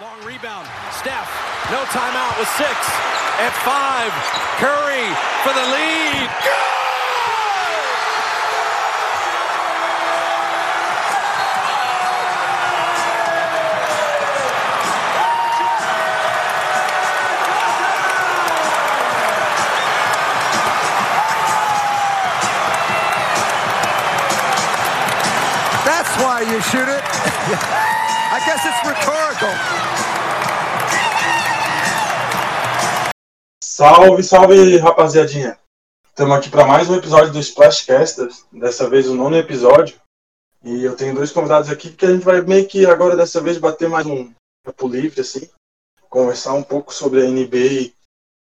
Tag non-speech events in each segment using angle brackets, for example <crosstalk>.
Long rebound. Steph, no timeout with six. At five, Curry for the lead. That's why you shoot it. <laughs> I guess it's rhetorical. Salve, salve, rapaziadinha. Estamos aqui para mais um episódio do Splashcast, dessa vez o nono episódio. E eu tenho dois convidados aqui que a gente vai meio que agora dessa vez bater mais um papo livre, assim. Conversar um pouco sobre a NBA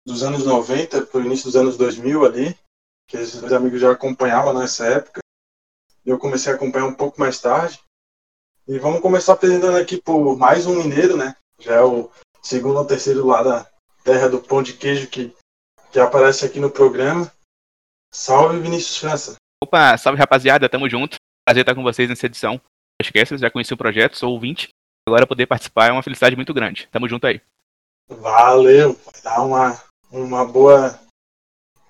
dos anos 90 para o início dos anos 2000 ali, que esses dois amigos já acompanhavam nessa época. Eu comecei a acompanhar um pouco mais tarde. E vamos começar apresentando aqui por mais um mineiro, né? Já é o segundo ou terceiro lá da terra do pão de queijo que, que aparece aqui no programa. Salve, Vinícius França. Opa, salve rapaziada, tamo junto. Prazer estar com vocês nessa edição. Não esqueça, já conheci o projeto, sou ouvinte. Agora poder participar é uma felicidade muito grande. Tamo junto aí. Valeu, vai dar uma, uma boa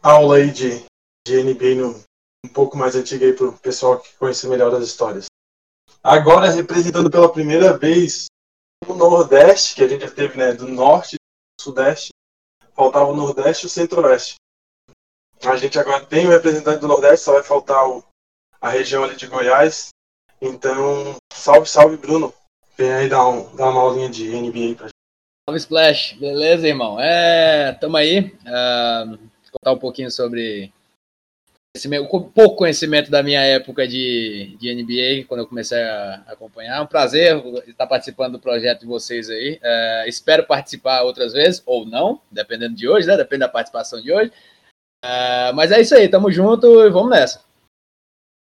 aula aí de, de NBA no, um pouco mais antiga aí pro pessoal que conhece melhor as histórias. Agora representando pela primeira vez o Nordeste, que a gente já teve, né, do Norte do Sudeste, faltava o Nordeste e o Centro-Oeste. A gente agora tem o representante do Nordeste, só vai faltar o, a região ali de Goiás. Então, salve, salve, Bruno. Vem aí dar, um, dar uma aulinha de NBA pra gente. Salve Splash, beleza, irmão? É, tamo aí. Uh, contar um pouquinho sobre esse meu, pouco conhecimento da minha época de, de NBA, quando eu comecei a acompanhar. É um prazer estar participando do projeto de vocês aí. Uh, espero participar outras vezes, ou não, dependendo de hoje, né? Depende da participação de hoje. Uh, mas é isso aí, tamo junto e vamos nessa.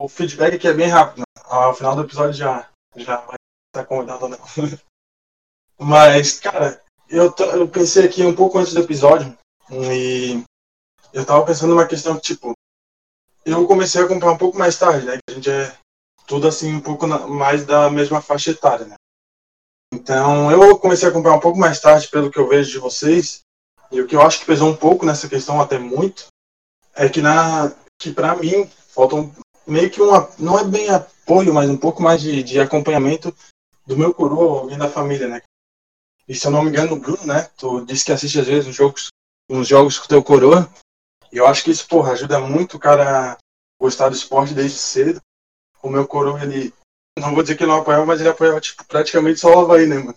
O feedback aqui é bem rápido. Né? Ao final do episódio já, já vai estar convidado ou não. <laughs> Mas, cara, eu, eu pensei aqui um pouco antes do episódio e eu tava pensando numa questão que, tipo, eu comecei a comprar um pouco mais tarde, né? A gente é tudo assim um pouco mais da mesma faixa etária, né? Então eu comecei a comprar um pouco mais tarde, pelo que eu vejo de vocês, e o que eu acho que pesou um pouco nessa questão, até muito, é que na que para mim falta um, meio que uma não é bem apoio, mas um pouco mais de, de acompanhamento do meu coroa, alguém da família, né? E se eu não me engano, o Bruno, né? Tu disse que assiste às vezes uns jogos, uns jogos com teu coroa. E eu acho que isso, porra, ajuda muito o cara a gostar do esporte desde cedo. O meu coroa, ele. Não vou dizer que ele não apoiava, mas ele apoiava, tipo, praticamente só o Havaí, né, mano?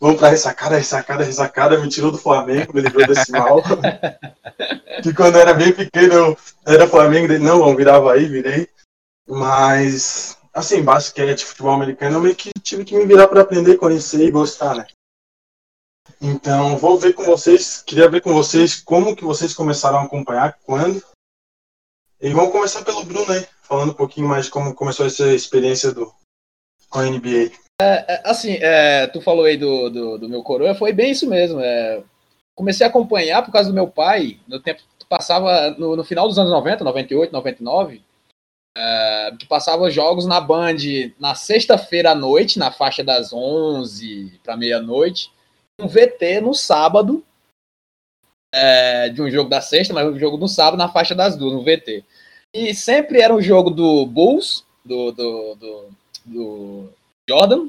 Vamos pra ressacada, ressacada, ressacada, me tirou do Flamengo, me livrou desse mal. <laughs> que quando eu era bem pequeno, eu era Flamengo, dele, não, vamos virar Havaí, virei. Mas, assim, basquete, futebol americano, eu meio que tive que me virar pra aprender, conhecer e gostar, né? Então, vou ver com vocês, queria ver com vocês como que vocês começaram a acompanhar, quando. E vamos começar pelo Bruno aí, falando um pouquinho mais de como começou essa experiência do, com a NBA. É, assim, é, tu falou aí do, do, do, meu coroa, foi bem isso mesmo. É, comecei a acompanhar por causa do meu pai, no tempo que passava, no, no final dos anos 90, 98, 99, é, que passava jogos na Band na sexta-feira à noite, na faixa das 11 para meia-noite, um VT no sábado, é, de um jogo da sexta, mas um jogo no sábado na faixa das duas, no VT. E sempre era um jogo do Bulls, do, do, do, do Jordan,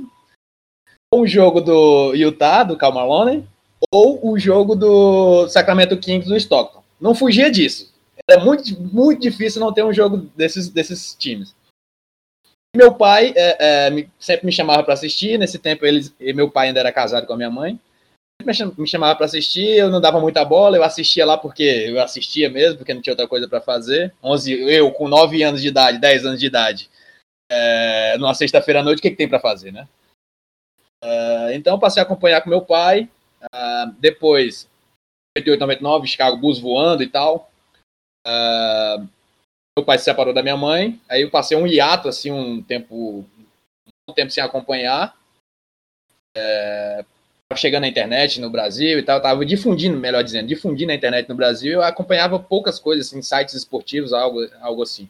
ou um jogo do Utah, do Cal Malone, ou o um jogo do Sacramento Kings, do Stockton. Não fugia disso. Era muito, muito difícil não ter um jogo desses, desses times. Meu pai é, é, sempre me chamava para assistir. Nesse tempo, eles, meu pai ainda era casado com a minha mãe me chamava para assistir, eu não dava muita bola, eu assistia lá porque eu assistia mesmo, porque não tinha outra coisa para fazer. 11, eu com 9 anos de idade, 10 anos de idade, é, numa sexta-feira à noite, o que, que tem para fazer, né? É, então passei a acompanhar com meu pai, é, depois, 98, 99, Chicago Bulls voando e tal. É, meu pai se separou da minha mãe, aí eu passei um hiato, assim, um tempo, um tempo sem acompanhar. É, chegando na internet no Brasil e tal, tava difundindo, melhor dizendo, difundindo na internet no Brasil, eu acompanhava poucas coisas, assim, sites esportivos, algo, algo assim.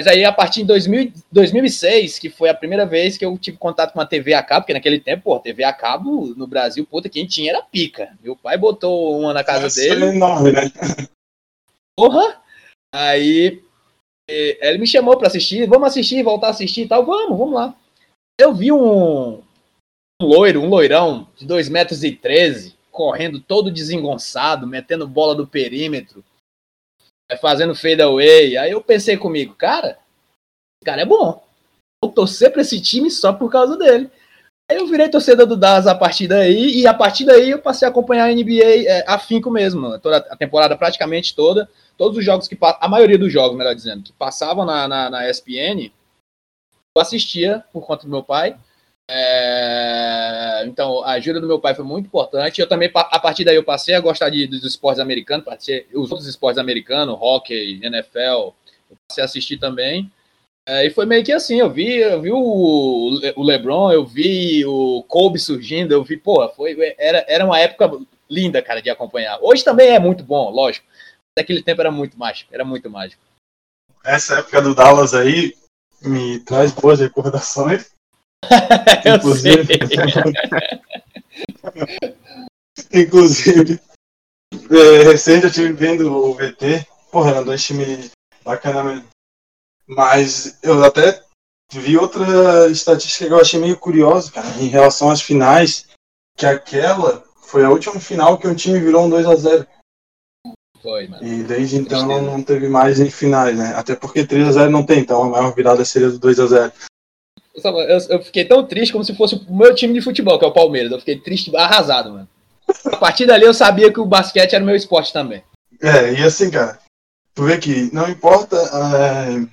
Mas aí, a partir de 2000, 2006, que foi a primeira vez que eu tive contato com a TV a cabo, porque naquele tempo, pô, TV a cabo no Brasil, puta, quem tinha era pica. Meu pai botou uma na casa Essa dele. É enorme, né? Porra! Aí ele me chamou pra assistir, vamos assistir, voltar a assistir e tal, vamos, vamos lá. Eu vi um loiro, um loirão de 2 metros e 13, correndo todo desengonçado, metendo bola do perímetro, eh, fazendo fade away. Aí eu pensei comigo, cara, esse cara é bom. Vou torcer pra esse time só por causa dele. Aí eu virei torcedor do Dallas a partir daí, e a partir daí eu passei a acompanhar a NBA é, afinco mesmo, toda a temporada praticamente toda todos os jogos que a maioria dos jogos, melhor dizendo, que passavam na, na, na ESPN, eu assistia por conta do meu pai. É, então, a ajuda do meu pai foi muito importante. Eu também, a partir daí, eu passei a gostar de, dos esportes americanos, passei, os outros esportes americanos, hockey, NFL, eu passei a assistir também. É, e foi meio que assim, eu vi, eu vi o, o LeBron, eu vi o Kobe surgindo, eu vi, pô, foi, era, era uma época linda, cara, de acompanhar. Hoje também é muito bom, lógico naquele tempo era muito mágico, era muito mágico. Essa época do Dallas aí me traz boas recordações. <laughs> inclusive, inclusive é, recente eu estive vendo o VT, porra, era dois times bacana mesmo. Mas eu até vi outra estatística que eu achei meio curiosa, cara, em relação às finais, que aquela foi a última final que um time virou um 2 a 0 foi, mano. E desde então não, não teve mais em finais, né? Até porque 3x0 não tem, então a maior virada seria do 2x0. Eu, eu, fiquei tão triste como se fosse o meu time de futebol, que é o Palmeiras. Eu fiquei triste, arrasado, mano. A partir dali eu sabia que o basquete era o meu esporte também. É, e assim, cara, tu vê que não importa é,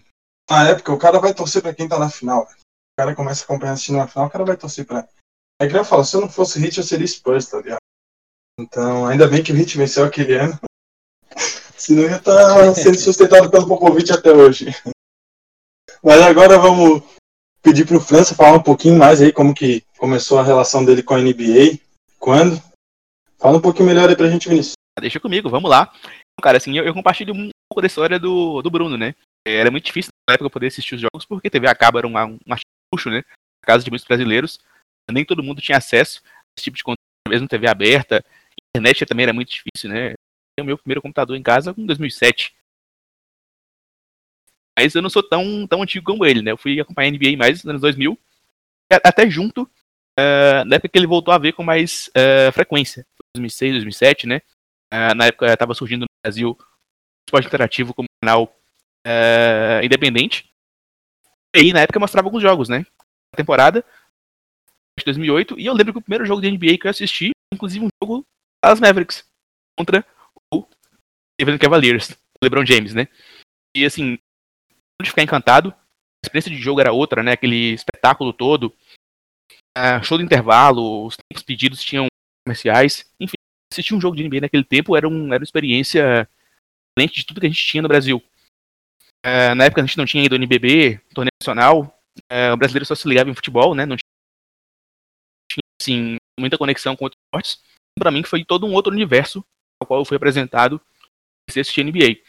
a época, o cara vai torcer pra quem tá na final. O cara começa a acompanhar assistindo na final, o cara vai torcer pra. É que eu falo, se eu não fosse Hit, eu seria Spurs, tá ligado? Então, ainda bem que o Hit venceu aquele ano. <laughs> Senão ia estar tá sendo sustentado pelo Popovich até hoje. Mas agora vamos pedir para o França falar um pouquinho mais aí como que começou a relação dele com a NBA, quando. Fala um pouquinho melhor aí pra gente, Vinícius. Deixa comigo, vamos lá. Cara, assim, eu, eu compartilho um pouco da história do, do Bruno, né? Era muito difícil na época poder assistir os jogos, porque TV a era um, luxo, né? Na casa de muitos brasileiros. Nem todo mundo tinha acesso a esse tipo de conteúdo, mesmo TV aberta. internet também era muito difícil, né? o meu primeiro computador em casa em 2007. Mas eu não sou tão, tão antigo como ele, né? Eu fui acompanhar a NBA mais nos anos 2000, até junto, uh, na época que ele voltou a ver com mais uh, frequência. 2006, 2007, né? Uh, na época estava surgindo no Brasil o esporte interativo como canal independente. E aí, na época, mostrava alguns jogos, né? A temporada de 2008. E eu lembro que o primeiro jogo de NBA que eu assisti, inclusive um jogo das Mavericks contra Cleveland Cavaliers, LeBron James, né? E assim, de ficar encantado, a experiência de jogo era outra, né? Aquele espetáculo todo, uh, show do intervalo, os tempos pedidos tinham comerciais, enfim, assistir um jogo de NBA naquele tempo era, um, era uma experiência diferente de tudo que a gente tinha no Brasil. Uh, na época a gente não tinha ido ao NBB, torneio nacional, uh, o brasileiro só se ligava em futebol, né? Não tinha, assim, muita conexão com outros esportes. Para mim foi todo um outro universo ao qual eu fui apresentado assistir NBA.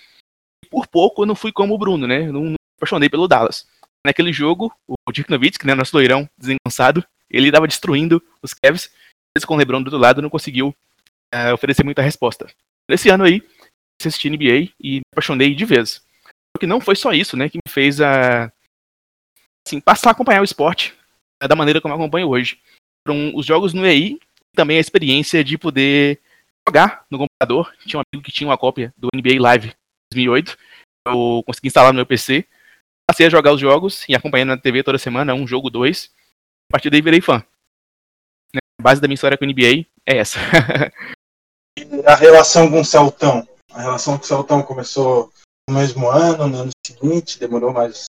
E por pouco eu não fui como o Bruno, né? Não apaixonei pelo Dallas. Naquele jogo, o Dirk Nowitzki, né, nosso loirão desengonçado, ele estava destruindo os Cavs, mas com o LeBron do outro lado não conseguiu uh, oferecer muita resposta. Nesse ano aí, assisti NBA e me apaixonei de vez. Só que não foi só isso, né, que me fez a assim, passar a acompanhar o esporte uh, da maneira como eu acompanho hoje. Foram os jogos no EI também a experiência de poder jogar no computador. Tinha um amigo que tinha uma cópia do NBA Live 2008. Eu consegui instalar no meu PC. Passei a jogar os jogos e acompanhando na TV toda semana, um jogo, dois. A partir daí virei fã. Né, a base da minha história com o NBA é essa. <laughs> a relação com o Celtão? A relação com o Celtão começou no mesmo ano, no ano seguinte, demorou mais,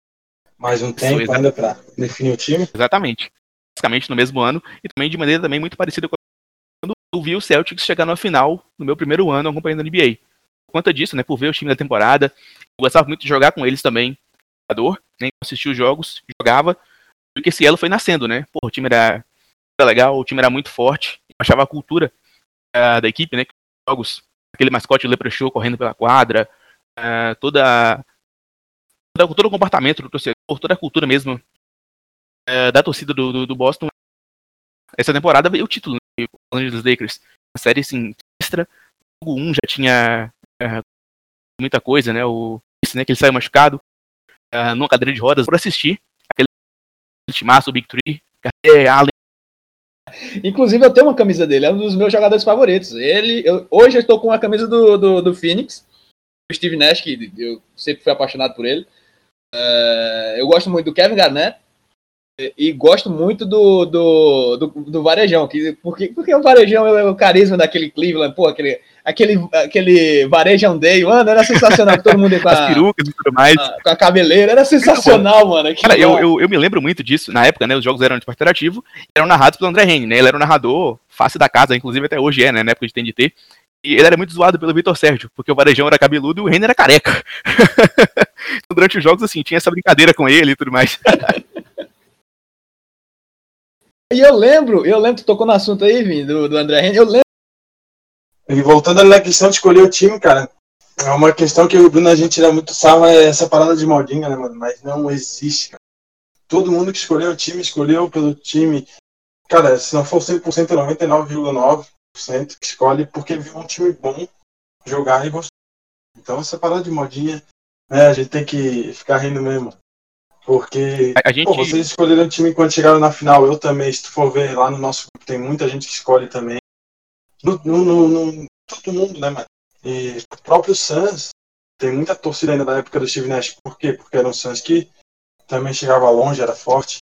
mais um tempo ainda para definir o time? Exatamente. Basicamente no mesmo ano e também de maneira também muito parecida com eu vi o Celtics chegar na final no meu primeiro ano acompanhando a NBA. Por conta disso, né, por ver o time da temporada, eu gostava muito de jogar com eles também, jogador, né, assistir os jogos, jogava, porque esse elo foi nascendo, né, pô, o time era, era legal, o time era muito forte, achava a cultura uh, da equipe, né, jogos, aquele mascote Leprechaun correndo pela quadra, uh, toda todo o comportamento do torcedor, toda a cultura mesmo é, da torcida do, do, do, Boston. Essa temporada veio o título né, Los Angeles Lakers. Uma série assim, extra. O 1 já tinha muita coisa, né? O né, que ele saiu machucado uh, numa cadeira de rodas por assistir aquele timaço, Big Three, Allen. Inclusive, eu tenho uma camisa dele, é um dos meus jogadores favoritos. Ele, eu, hoje eu estou com a camisa do, do, do Phoenix, o Steve Nash, que eu sempre fui apaixonado por ele. Uh, eu gosto muito do Kevin Garnett, e gosto muito do, do, do, do, Varejão, que, porque, porque o Varejão é o carisma daquele Cleveland, pô, aquele, aquele, aquele Varejão Day, mano, era sensacional, todo mundo com <laughs> a, As perucas e tudo mais. A, com a cabeleira, era sensacional, mano. Cara, eu, eu, eu, me lembro muito disso, na época, né, os jogos eram de interativo, eram narrados pelo André Henry, né, ele era o narrador face da casa, inclusive até hoje é, né, na época de TNT, e ele era muito zoado pelo Vitor Sérgio, porque o Varejão era cabeludo e o Renner era careca. <laughs> então, durante os jogos, assim, tinha essa brincadeira com ele e tudo mais. <laughs> E eu lembro, eu lembro, tu tocou no assunto aí, Vim, do, do André Henrique, eu lembro. E voltando na questão de escolher o time, cara, é uma questão que o Bruno a gente tira muito sarro é essa parada de modinha, né, mano? Mas não existe, cara. Todo mundo que escolheu o time, escolheu pelo time. Cara, se não for 100%, 99,9% que escolhe porque viu um time bom jogar e gostou. Então essa parada de modinha, né, a gente tem que ficar rindo mesmo. Porque a, gente... pô, vocês escolheram o time quando chegaram na final. Eu também, se tu for ver lá no nosso grupo, tem muita gente que escolhe também. No, no, no, todo mundo, né, mano? E o próprio Suns tem muita torcida ainda da época do Steve Nash. Por quê? Porque era um Suns que também chegava longe, era forte.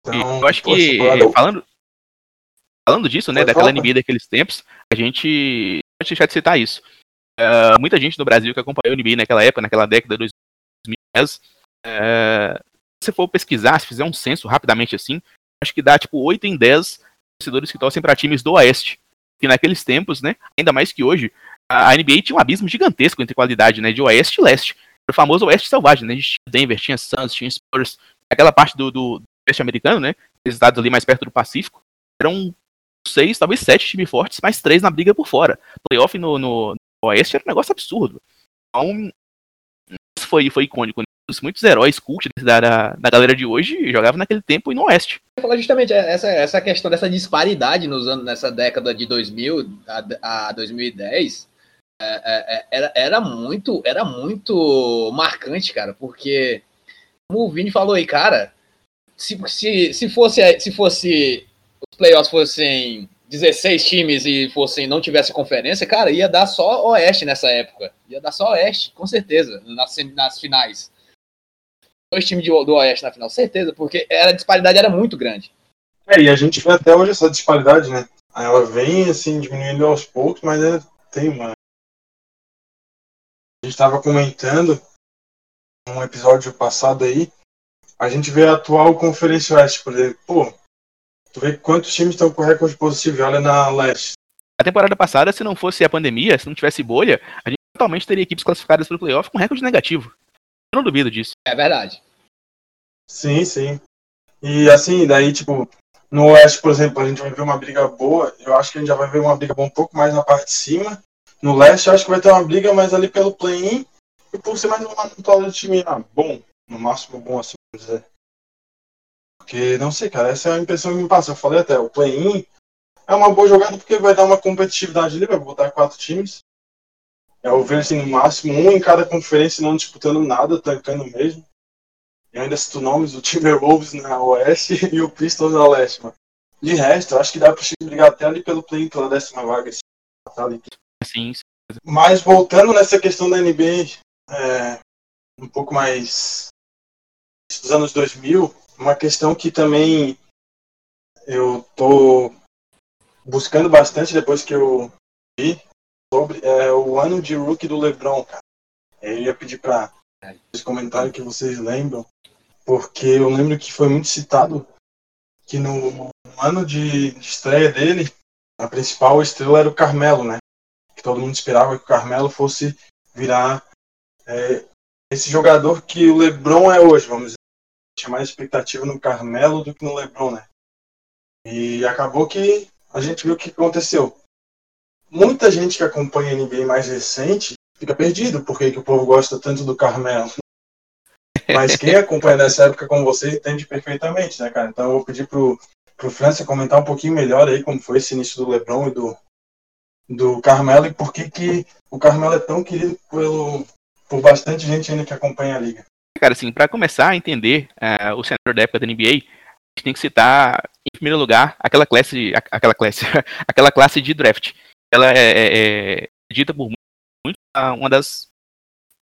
Então, eu acho que, falando, falando disso, né, daquela NBA daqueles tempos, a gente pode deixar de citar isso. Uh, muita gente no Brasil que acompanhou o NBA naquela época, naquela década de 2010, é, se for pesquisar, se fizer um censo rapidamente assim, acho que dá tipo 8 em 10 torcedores que torcem para times do Oeste. Que naqueles tempos, né, ainda mais que hoje, a NBA tinha um abismo gigantesco entre qualidade, né, de Oeste e Leste. O famoso Oeste selvagem, né? A gente tinha Denver, tinha Suns, tinha Spurs, aquela parte do, do Oeste americano, né, esses estados ali mais perto do Pacífico, eram seis, talvez sete times fortes, mais três na briga por fora. Playoff no, no, no Oeste era um negócio absurdo. Então, foi, foi icônico? Muitos heróis cult da, da, da galera de hoje jogavam naquele tempo e no Oeste. Eu falar justamente é, essa, essa questão dessa disparidade nos anos, nessa década de 2000 a, a 2010 é, é, é, era, era, muito, era muito marcante, cara, porque, como o Vini falou aí, cara, se, se, se, fosse, se fosse os playoffs fossem 16 times e fossem não tivesse conferência, cara, ia dar só Oeste nessa época. Ia dar só Oeste, com certeza, nas, nas finais dois times do, Oeste na final, certeza, porque era, a disparidade era muito grande. É, e a gente vê até hoje essa disparidade, né? Ela vem, assim, diminuindo aos poucos, mas é, tem uma. A gente estava comentando um episódio passado aí, a gente vê a atual Conferência Oeste, por exemplo, pô, tu vê quantos times estão com recorde positivo, olha na Leste. A temporada passada, se não fosse a pandemia, se não tivesse bolha, a gente totalmente teria equipes classificadas para o playoff com recorde negativo. Eu não duvido disso. É verdade. Sim, sim. E assim, daí, tipo, no Oeste, por exemplo, a gente vai ver uma briga boa. Eu acho que a gente já vai ver uma briga boa um pouco mais na parte de cima. No Leste, eu acho que vai ter uma briga mais ali pelo play-in. E por ser mais uma total de time ah, bom, no máximo bom, assim, dizer. Porque, não sei, cara, essa é a impressão que me passa. Eu falei até, o play-in é uma boa jogada porque vai dar uma competitividade ali, vai botar quatro times. É o ver assim, no máximo um em cada conferência não disputando nada, tancando mesmo. E ainda cito nomes, o Timberwolves na Oeste <laughs> e o Pistons na Leste, mano. De resto, eu acho que dá pra brigar até ali pelo play pela décima vaga. Assim, tá sim. Mas voltando nessa questão da NBA, é, um pouco mais dos anos 2000, uma questão que também eu tô buscando bastante depois que eu vi sobre é, o ano de rookie do LeBron, cara. Eu ia pedir para os comentários que vocês lembram, porque eu lembro que foi muito citado que no ano de estreia dele, a principal estrela era o Carmelo, né? Que todo mundo esperava que o Carmelo fosse virar é, esse jogador que o LeBron é hoje, vamos dizer. Tinha mais expectativa no Carmelo do que no LeBron, né? E acabou que a gente viu o que aconteceu muita gente que acompanha a NBA mais recente fica perdido porque que o povo gosta tanto do Carmelo. Mas quem <laughs> acompanha nessa época como você entende perfeitamente, né, cara? Então eu vou pedir pro, pro França comentar um pouquinho melhor aí como foi esse início do LeBron e do, do Carmelo e por que, que o Carmelo é tão querido pelo, por bastante gente ainda que acompanha a liga. Cara, assim, para começar a entender uh, o cenário da época da NBA, a gente tem que citar, em primeiro lugar, aquela classe, aquela classe, <laughs> aquela classe de draft. Ela é, é, é dita por muito uma das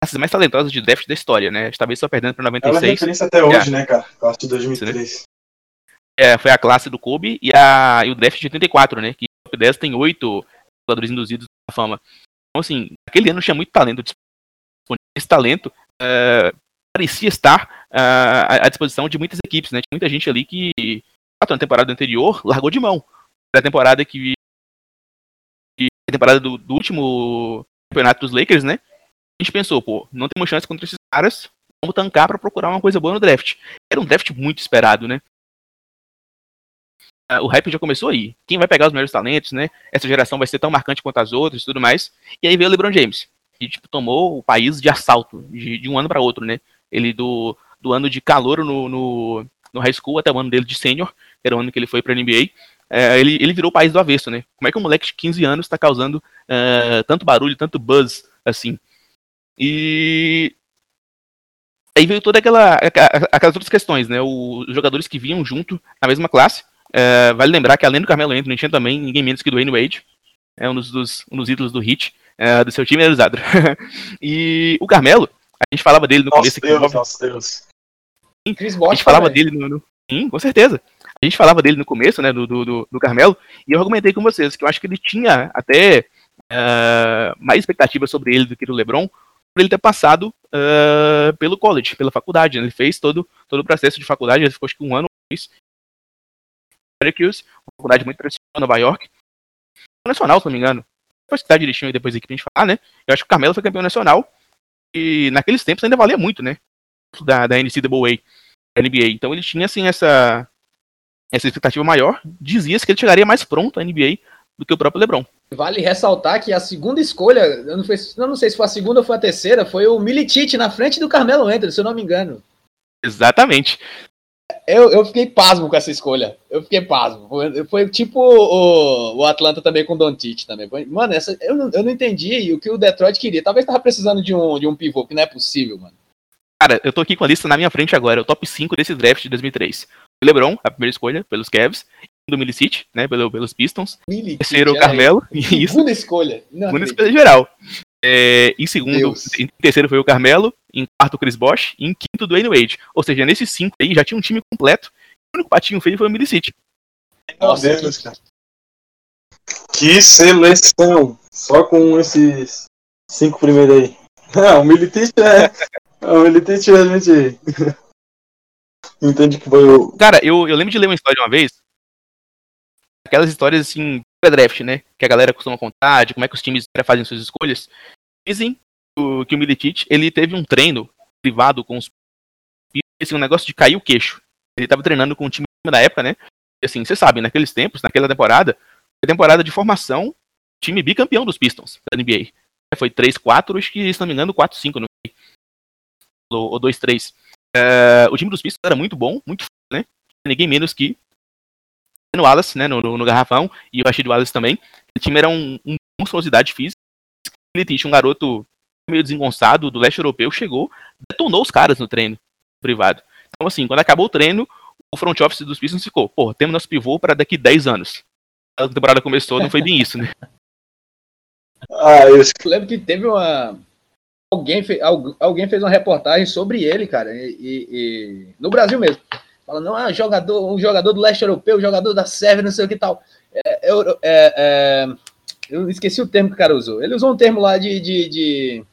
classes mais talentosas de draft da história, né? Talvez só perdendo para 96. Ela é referência até hoje, é. né, cara? Classe de 2003. É, foi a classe do Kobe e, a, e o draft de 84, né? Que o top 10 tem oito jogadores induzidos na fama. Então, assim, aquele ano tinha muito talento disponível. Esse talento uh, parecia estar uh, à disposição de muitas equipes, né? Tinha muita gente ali que, na temporada anterior, largou de mão. Na temporada que. Temporada do, do, último campeonato dos Lakers, né? A gente pensou, pô, não temos chance contra esses caras, vamos tancar para procurar uma coisa boa no draft. Era um draft muito esperado, né? Uh, o hype já começou aí. Quem vai pegar os melhores talentos, né? Essa geração vai ser tão marcante quanto as outras e tudo mais. E aí veio o LeBron James. E tipo, tomou o país de assalto, de, de um ano para outro, né? Ele do, do ano de calor no, no, no, high school até o ano dele de sênior, que era o ano que ele foi pra NBA. É, ele, ele virou o país do avesso, né? Como é que um moleque de 15 anos está causando uh, tanto barulho, tanto buzz assim? E aí veio toda aquela aquelas outras questões, né? os jogadores que vinham junto na mesma classe. Uh, vale lembrar que além do Carmelo Anthony tinha também ninguém menos que do Wayne Wade, é um dos, dos, um dos ídolos do Hit, uh, do seu time realizado. <laughs> e o Carmelo, a gente falava dele no nossa começo. Deus, aqui, nossa Deus. a gente falava dele no, no, Sim, com certeza. A gente falava dele no começo, né, do, do, do Carmelo, e eu argumentei com vocês que eu acho que ele tinha até uh, mais expectativa sobre ele do que do LeBron, por ele ter passado uh, pelo college, pela faculdade. Né? Ele fez todo, todo o processo de faculdade, ele ficou acho que um ano fez Syracuse, uma faculdade muito tradicional em Nova York. Nacional, se não me engano. Depois que tá direitinho depois aqui pra gente falar, né? Eu acho que o Carmelo foi campeão nacional. E naqueles tempos ainda valia muito, né? Da, da NCAA, da NBA. Então ele tinha, assim, essa, essa expectativa maior. Dizia-se que ele chegaria mais pronto à NBA do que o próprio LeBron. Vale ressaltar que a segunda escolha, eu não, foi, eu não sei se foi a segunda ou foi a terceira, foi o Militite na frente do Carmelo Anthony, se eu não me engano. Exatamente. Eu, eu fiquei pasmo com essa escolha. Eu fiquei pasmo. Foi, foi tipo o, o Atlanta também com o Doncic também. Mano, essa, eu, não, eu não entendi o que o Detroit queria. Talvez tava precisando de um, de um pivô, que não é possível, mano. Cara, eu tô aqui com a lista na minha frente agora, o top 5 desse draft de 2003. O LeBron, a primeira escolha, pelos Cavs do Milicic, né, pelo, pelos Pistons. Milicic, terceiro, o Carmelo. <laughs> Isso. Segunda escolha. Não Segunda escolha geral. É, em segundo, Deus. em terceiro foi o Carmelo, em quarto o Chris Bosh, e em quinto o Dwayne Wade. Ou seja, nesses cinco aí já tinha um time completo. O único patinho feio foi o Milicic. Nossa, Deus, cara. Que seleção! Só com esses cinco primeiros aí. Não, <laughs> o Milicic é. O Milicic realmente. Entende que foi o. Cara, eu, eu lembro de ler uma história uma vez aquelas histórias assim, pré-draft, né? Que a galera costuma contar, de como é que os times fazem suas escolhas. Dizem que o Milicic, ele teve um treino privado com os esse um negócio de cair o queixo. Ele tava treinando com o time da época, né? E assim, você sabe, naqueles tempos, naquela temporada, foi temporada de formação, time bicampeão dos Pistons da NBA. Foi 3-4, acho que, se não me engano, 4-5 no ou 2-3. Uh, o time dos Pistons era muito bom, muito né? Ninguém menos que no Wallace, né, no, no, no garrafão, e o Rashid Wallace também. O time era um, um monstruosidade física. Ele tinha um garoto meio desengonçado do leste europeu, chegou, detonou os caras no treino privado. Então, assim, quando acabou o treino, o front office dos Pistons ficou, pô, temos nosso pivô para daqui 10 anos. A temporada começou, não foi bem isso, né? <laughs> ah, eu lembro que teve uma. Alguém, fez, alguém fez uma reportagem sobre ele, cara, e, e, e... no Brasil mesmo. Fala, não, é jogador, um jogador do leste europeu, jogador da Sérvia, não sei o que tal. É, é, é, eu esqueci o termo que o cara usou. Ele usou um termo lá de, de, de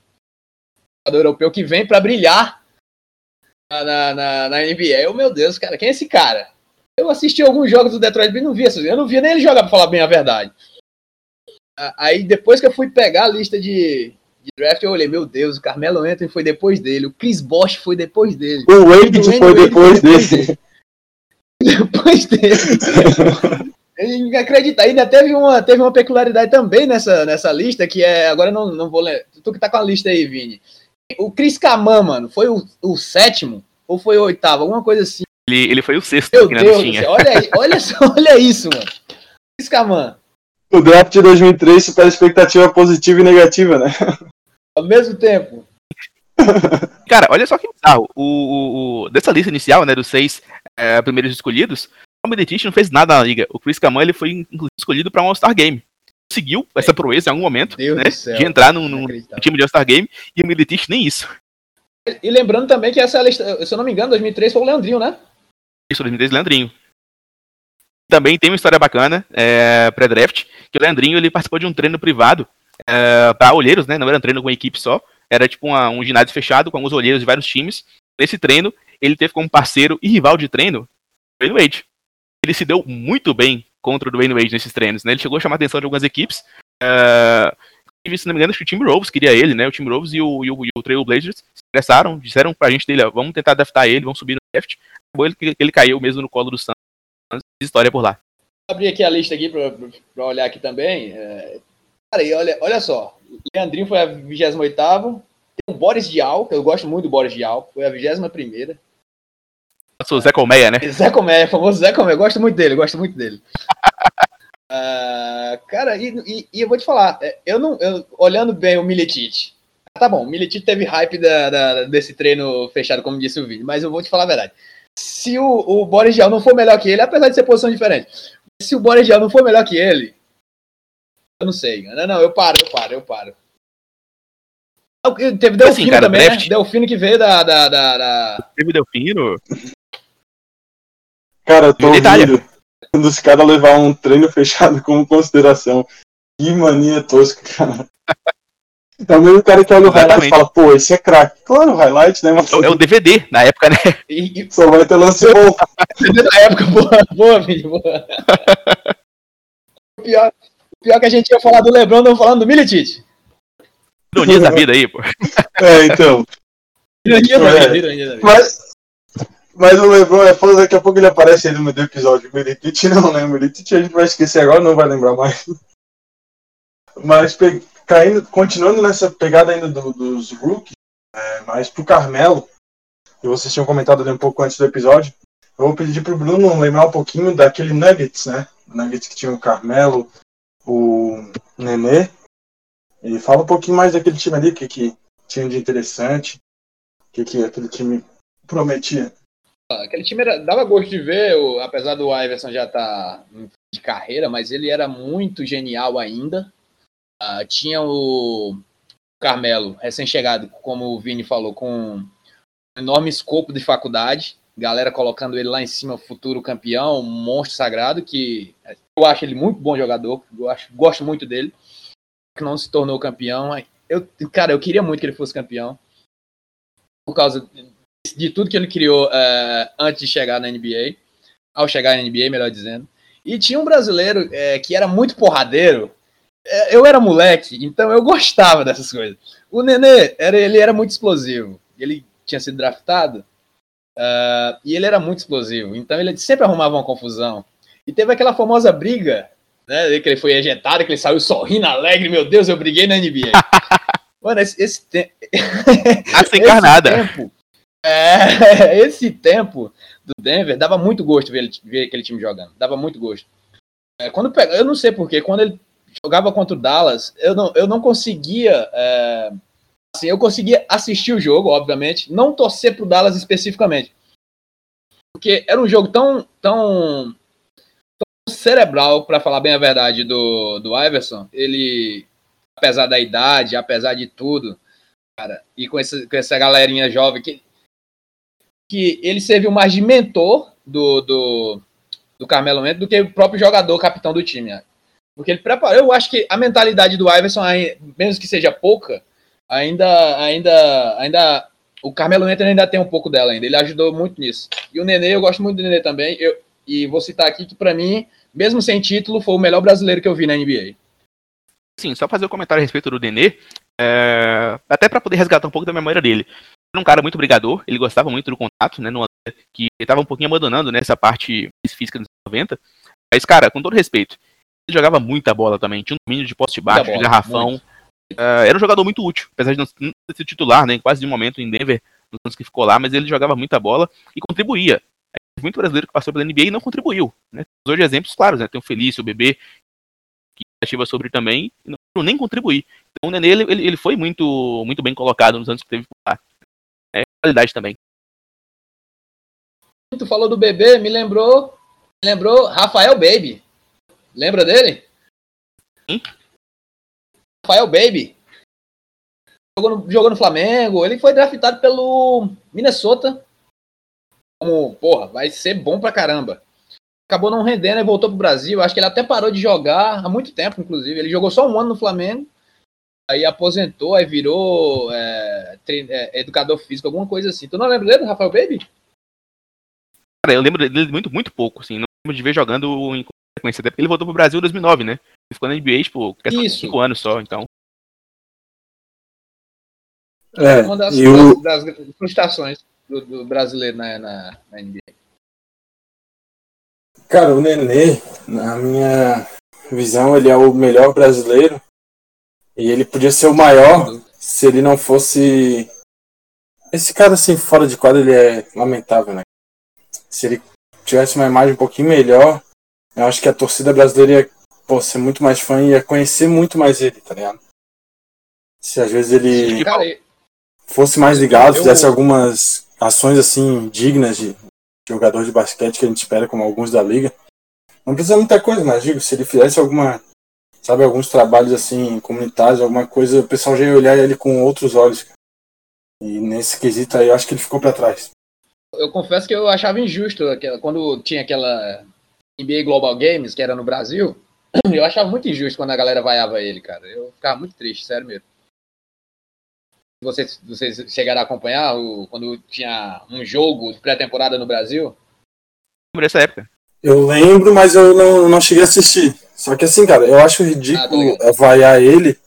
jogador europeu que vem para brilhar na, na, na NBA. Eu, meu Deus, cara, quem é esse cara? Eu assisti alguns jogos do Detroit e não via Eu não via nem ele jogar, pra falar bem a verdade. Aí depois que eu fui pegar a lista de, de draft, eu olhei, meu Deus, o Carmelo Anthony foi depois dele, o Chris Bosh foi depois dele. O Wade foi, foi depois, depois dele. <laughs> Depois dele. <laughs> Ninguém acredita. Ainda teve uma, teve uma peculiaridade também nessa, nessa lista, que é. Agora não, não vou ler. Tu que tá com a lista aí, Vini. O Chris Kaman, mano, foi o, o sétimo ou foi o oitavo? Alguma coisa assim. Ele, ele foi o sexto Meu Deus céu, olha, aí, olha, só, <laughs> olha isso, mano. Chris Kaman, O draft de 2003 supera expectativa positiva e negativa, né? Ao mesmo tempo. <laughs> Cara, olha só que bizarro. O, o- o- dessa lista inicial, né, dos seis é, primeiros escolhidos, o Militich não fez nada na liga. O Chris Kaman, ele foi inclusive escolhido para um All-Star Game. Conseguiu essa proeza em algum momento, né, de entrar num, num time de All-Star Game, e o Militich nem isso. E lembrando também que essa lista, se eu não me engano, 2003 foi o Leandrinho, né? Isso, 2010, Leandrinho. Também tem uma história bacana, é, pré-draft, que o Leandrinho, ele participou de um treino privado é, para olheiros, né, não era um treino com uma equipe só, era tipo uma- um ginásio fechado com alguns olheiros de vários times. Nesse treino, ele teve como parceiro e rival de treino o Dwayne Wade. Ele se deu muito bem contra o Dwayne Wade nesses treinos, né? Ele chegou a chamar a atenção de algumas equipes. Inclusive, se não me engano, acho que o Tim Rose queria ele, né? O Tim Rose e o, e o, e o Trail Blazers se expressaram, disseram pra gente dele, ó, vamos tentar draftar ele, vamos subir no draft. Acabou ele, ele caiu mesmo no colo do Suns. História por lá. Vou abrir aqui a lista aqui pra olhar aqui também. É... Cara, e olha, olha só. Leandrinho foi a 28 Tem o Boris Dial, que eu gosto muito do Boris Dial, foi a 21 Nossa, o Zé Colmeia, né? Zé Comé, famoso Zé Comé, gosto muito dele, gosto muito dele. <laughs> Ah, cara, e, e- e eu vou te falar, é, eu não, eu- olhando bem o Milicic, tá bom, o Milicic teve hype da- da- desse treino fechado, como disse o vídeo, mas eu vou te falar a verdade. Se o, o Boris Dial não for melhor que ele, apesar de ser posição diferente, se o Boris Dial não for melhor que ele, eu não sei. Não, não, eu paro, eu paro, eu paro. Ah, Teve Delfino Assim, cara, também, né? draft- Delfino que veio da- da- da- da, Teve o Delfino. Cara, eu tô ouvindo dos caras levar um treino fechado como consideração. Que mania tosca, cara. <laughs> É o mesmo cara que olha o highlight e fala, pô, esse é craque. Claro, o highlight, né? Mas É o- é o DVD, na época, né? <laughs> só vai ter lance bom. <laughs> na época, boa, boa, vídeo, boa. O pior, o pior que a gente ia falar do Lebron, não falando do Milicic. Ironias da vida aí, pô. É, então. Ironia da vida, ironia da vida. Mas, mas o Lebron é foda, daqui a pouco ele aparece aí no meio do episódio. O Militich <laughs> não, né? O Militich a gente vai esquecer agora, não vai lembrar mais. Mas pe- caindo, continuando nessa pegada ainda do- dos rookies, é, mas pro Carmelo, que vocês tinham comentado ali um pouco antes do episódio, eu vou pedir pro Bruno lembrar um pouquinho daquele Nuggets, né? Nuggets que tinha o Carmelo, o Nenê. E fala um pouquinho mais daquele time ali, o que, que tinha de interessante, o que, que aquele time prometia. Aquele time era, dava gosto de ver, apesar do Iverson já estar de carreira, mas ele era muito genial ainda. Ah, tinha o Carmelo, recém-chegado, como o Vini falou, com um enorme escopo de faculdade. Galera colocando ele lá em cima, futuro campeão, monstro sagrado, que eu acho ele muito bom jogador, eu acho, gosto muito dele, que não se tornou campeão. Eu, cara, eu queria muito que ele fosse campeão, por causa de tudo que ele criou eh, antes de chegar na NBA, ao chegar na NBA, melhor dizendo. E tinha um brasileiro eh, que era muito porradeiro. Eh, eu era moleque, então eu gostava <laughs> dessas coisas. O Nenê, era, ele era muito explosivo. Ele tinha sido draftado ah, e ele era muito explosivo. Então ele sempre arrumava uma confusão. E teve aquela famosa briga, né? Que ele foi ejetado, que ele saiu sorrindo, alegre. Meu Deus, eu briguei na NBA. <laughs> Mano, esse, esse, te- <laughs> Raça encarnada. tempo, é, <laughs> esse tempo do Denver dava muito gosto ver, ele- ver aquele time jogando. Dava muito gosto. É, quando pega, eu não sei porquê, quando ele jogava contra o Dallas, eu não, eu não conseguia. é, assim, eu conseguia assistir o jogo, obviamente, não torcer pro Dallas especificamente. Porque era um jogo tão, tão cerebral, para falar bem a verdade, do, do Iverson. Ele, apesar da idade, apesar de tudo, cara, e com, esse, com essa galerinha jovem que, que ele serviu mais de mentor do, do, do Carmelo Anthony do que o próprio jogador, capitão do time. né? Porque ele preparou, eu acho que a mentalidade do Iverson, mesmo que seja pouca, ainda, ainda, ainda, o Carmelo Anthony ainda tem um pouco dela ainda, ele ajudou muito nisso. E o Nenê, eu gosto muito do Nenê também, eu, e vou citar aqui que pra mim, mesmo sem título, foi o melhor brasileiro que eu vi na NBA. Sim, só fazer um comentário a respeito do Denê, é, até pra poder resgatar um pouco da memória dele. Ele era um cara muito brigador, ele gostava muito do contato, né, numa, que ele tava um pouquinho abandonando nessa parte física dos 90. Mas, cara, com todo respeito, ele jogava muita bola também, tinha um domínio de poste baixo, bola, de garrafão. uh, era um jogador muito útil, apesar de não, sido titular, né, em quase nenhum momento em Denver, nos anos que ficou lá, mas ele jogava muita bola e contribuía. Muito brasileiro que passou pela NBA e não contribuiu. Né? Hoje exemplos claros, né? Tem o Felício, o Bebê, que ativa sobre também, e não nem contribuir. Então o Nenê, ele, ele foi muito, muito bem colocado nos anos que teve por lá. É qualidade também. Tu falou do Bebê, me lembrou, me lembrou Rafael Baby. Lembra dele? Sim. Rafael Baby. Jogou no, jogou no Flamengo. Ele foi draftado pelo Minnesota. Como, porra, vai ser bom pra caramba. Acabou não rendendo e voltou pro Brasil. Acho que ele até parou de jogar há muito tempo, inclusive. Ele jogou só um ano no Flamengo. Aí aposentou, aí virou é, é, educador físico, alguma coisa assim. Tu não lembra dele, Rafael Baby? Cara, eu lembro dele muito, muito pouco, assim. Não lembro de ver jogando em sequência. Até porque ele voltou pro Brasil em 2009, né? Ele ficou na NBA, tipo, 5 anos só, então. É, uma das, eu... das, das frustrações do, do brasileiro na, na, na, NBA. Cara, o Nenê, na minha visão, ele é o melhor brasileiro. E ele podia ser o maior se ele não fosse. Esse cara, assim, fora de quadro, ele é lamentável, né? Se ele tivesse uma imagem um pouquinho melhor, eu acho que a torcida brasileira ia pô, ser muito mais fã e ia conhecer muito mais ele, tá ligado? Se às vezes ele. Cara, fosse mais ligado, fizesse algumas ações assim dignas de jogador de basquete que a gente espera, como alguns da liga. Não precisa muita coisa, mas digo, se ele fizesse alguma, sabe, alguns trabalhos assim comunitários, alguma coisa, o pessoal já ia olhar ele com outros olhos. E nesse quesito aí, eu acho que ele ficou para trás. Eu confesso que eu achava injusto quando tinha aquela NBA Global Games, que era no Brasil, <clears throat> eu achava muito injusto quando a galera vaiava ele, cara. Eu ficava muito triste, sério mesmo vocês, vocês chegaram a acompanhar o, quando tinha um jogo de pré-temporada no Brasil? Lembro dessa época. Eu lembro, mas eu não, não cheguei a assistir. Só que assim, cara, eu acho ridículo ah, vaiar ele,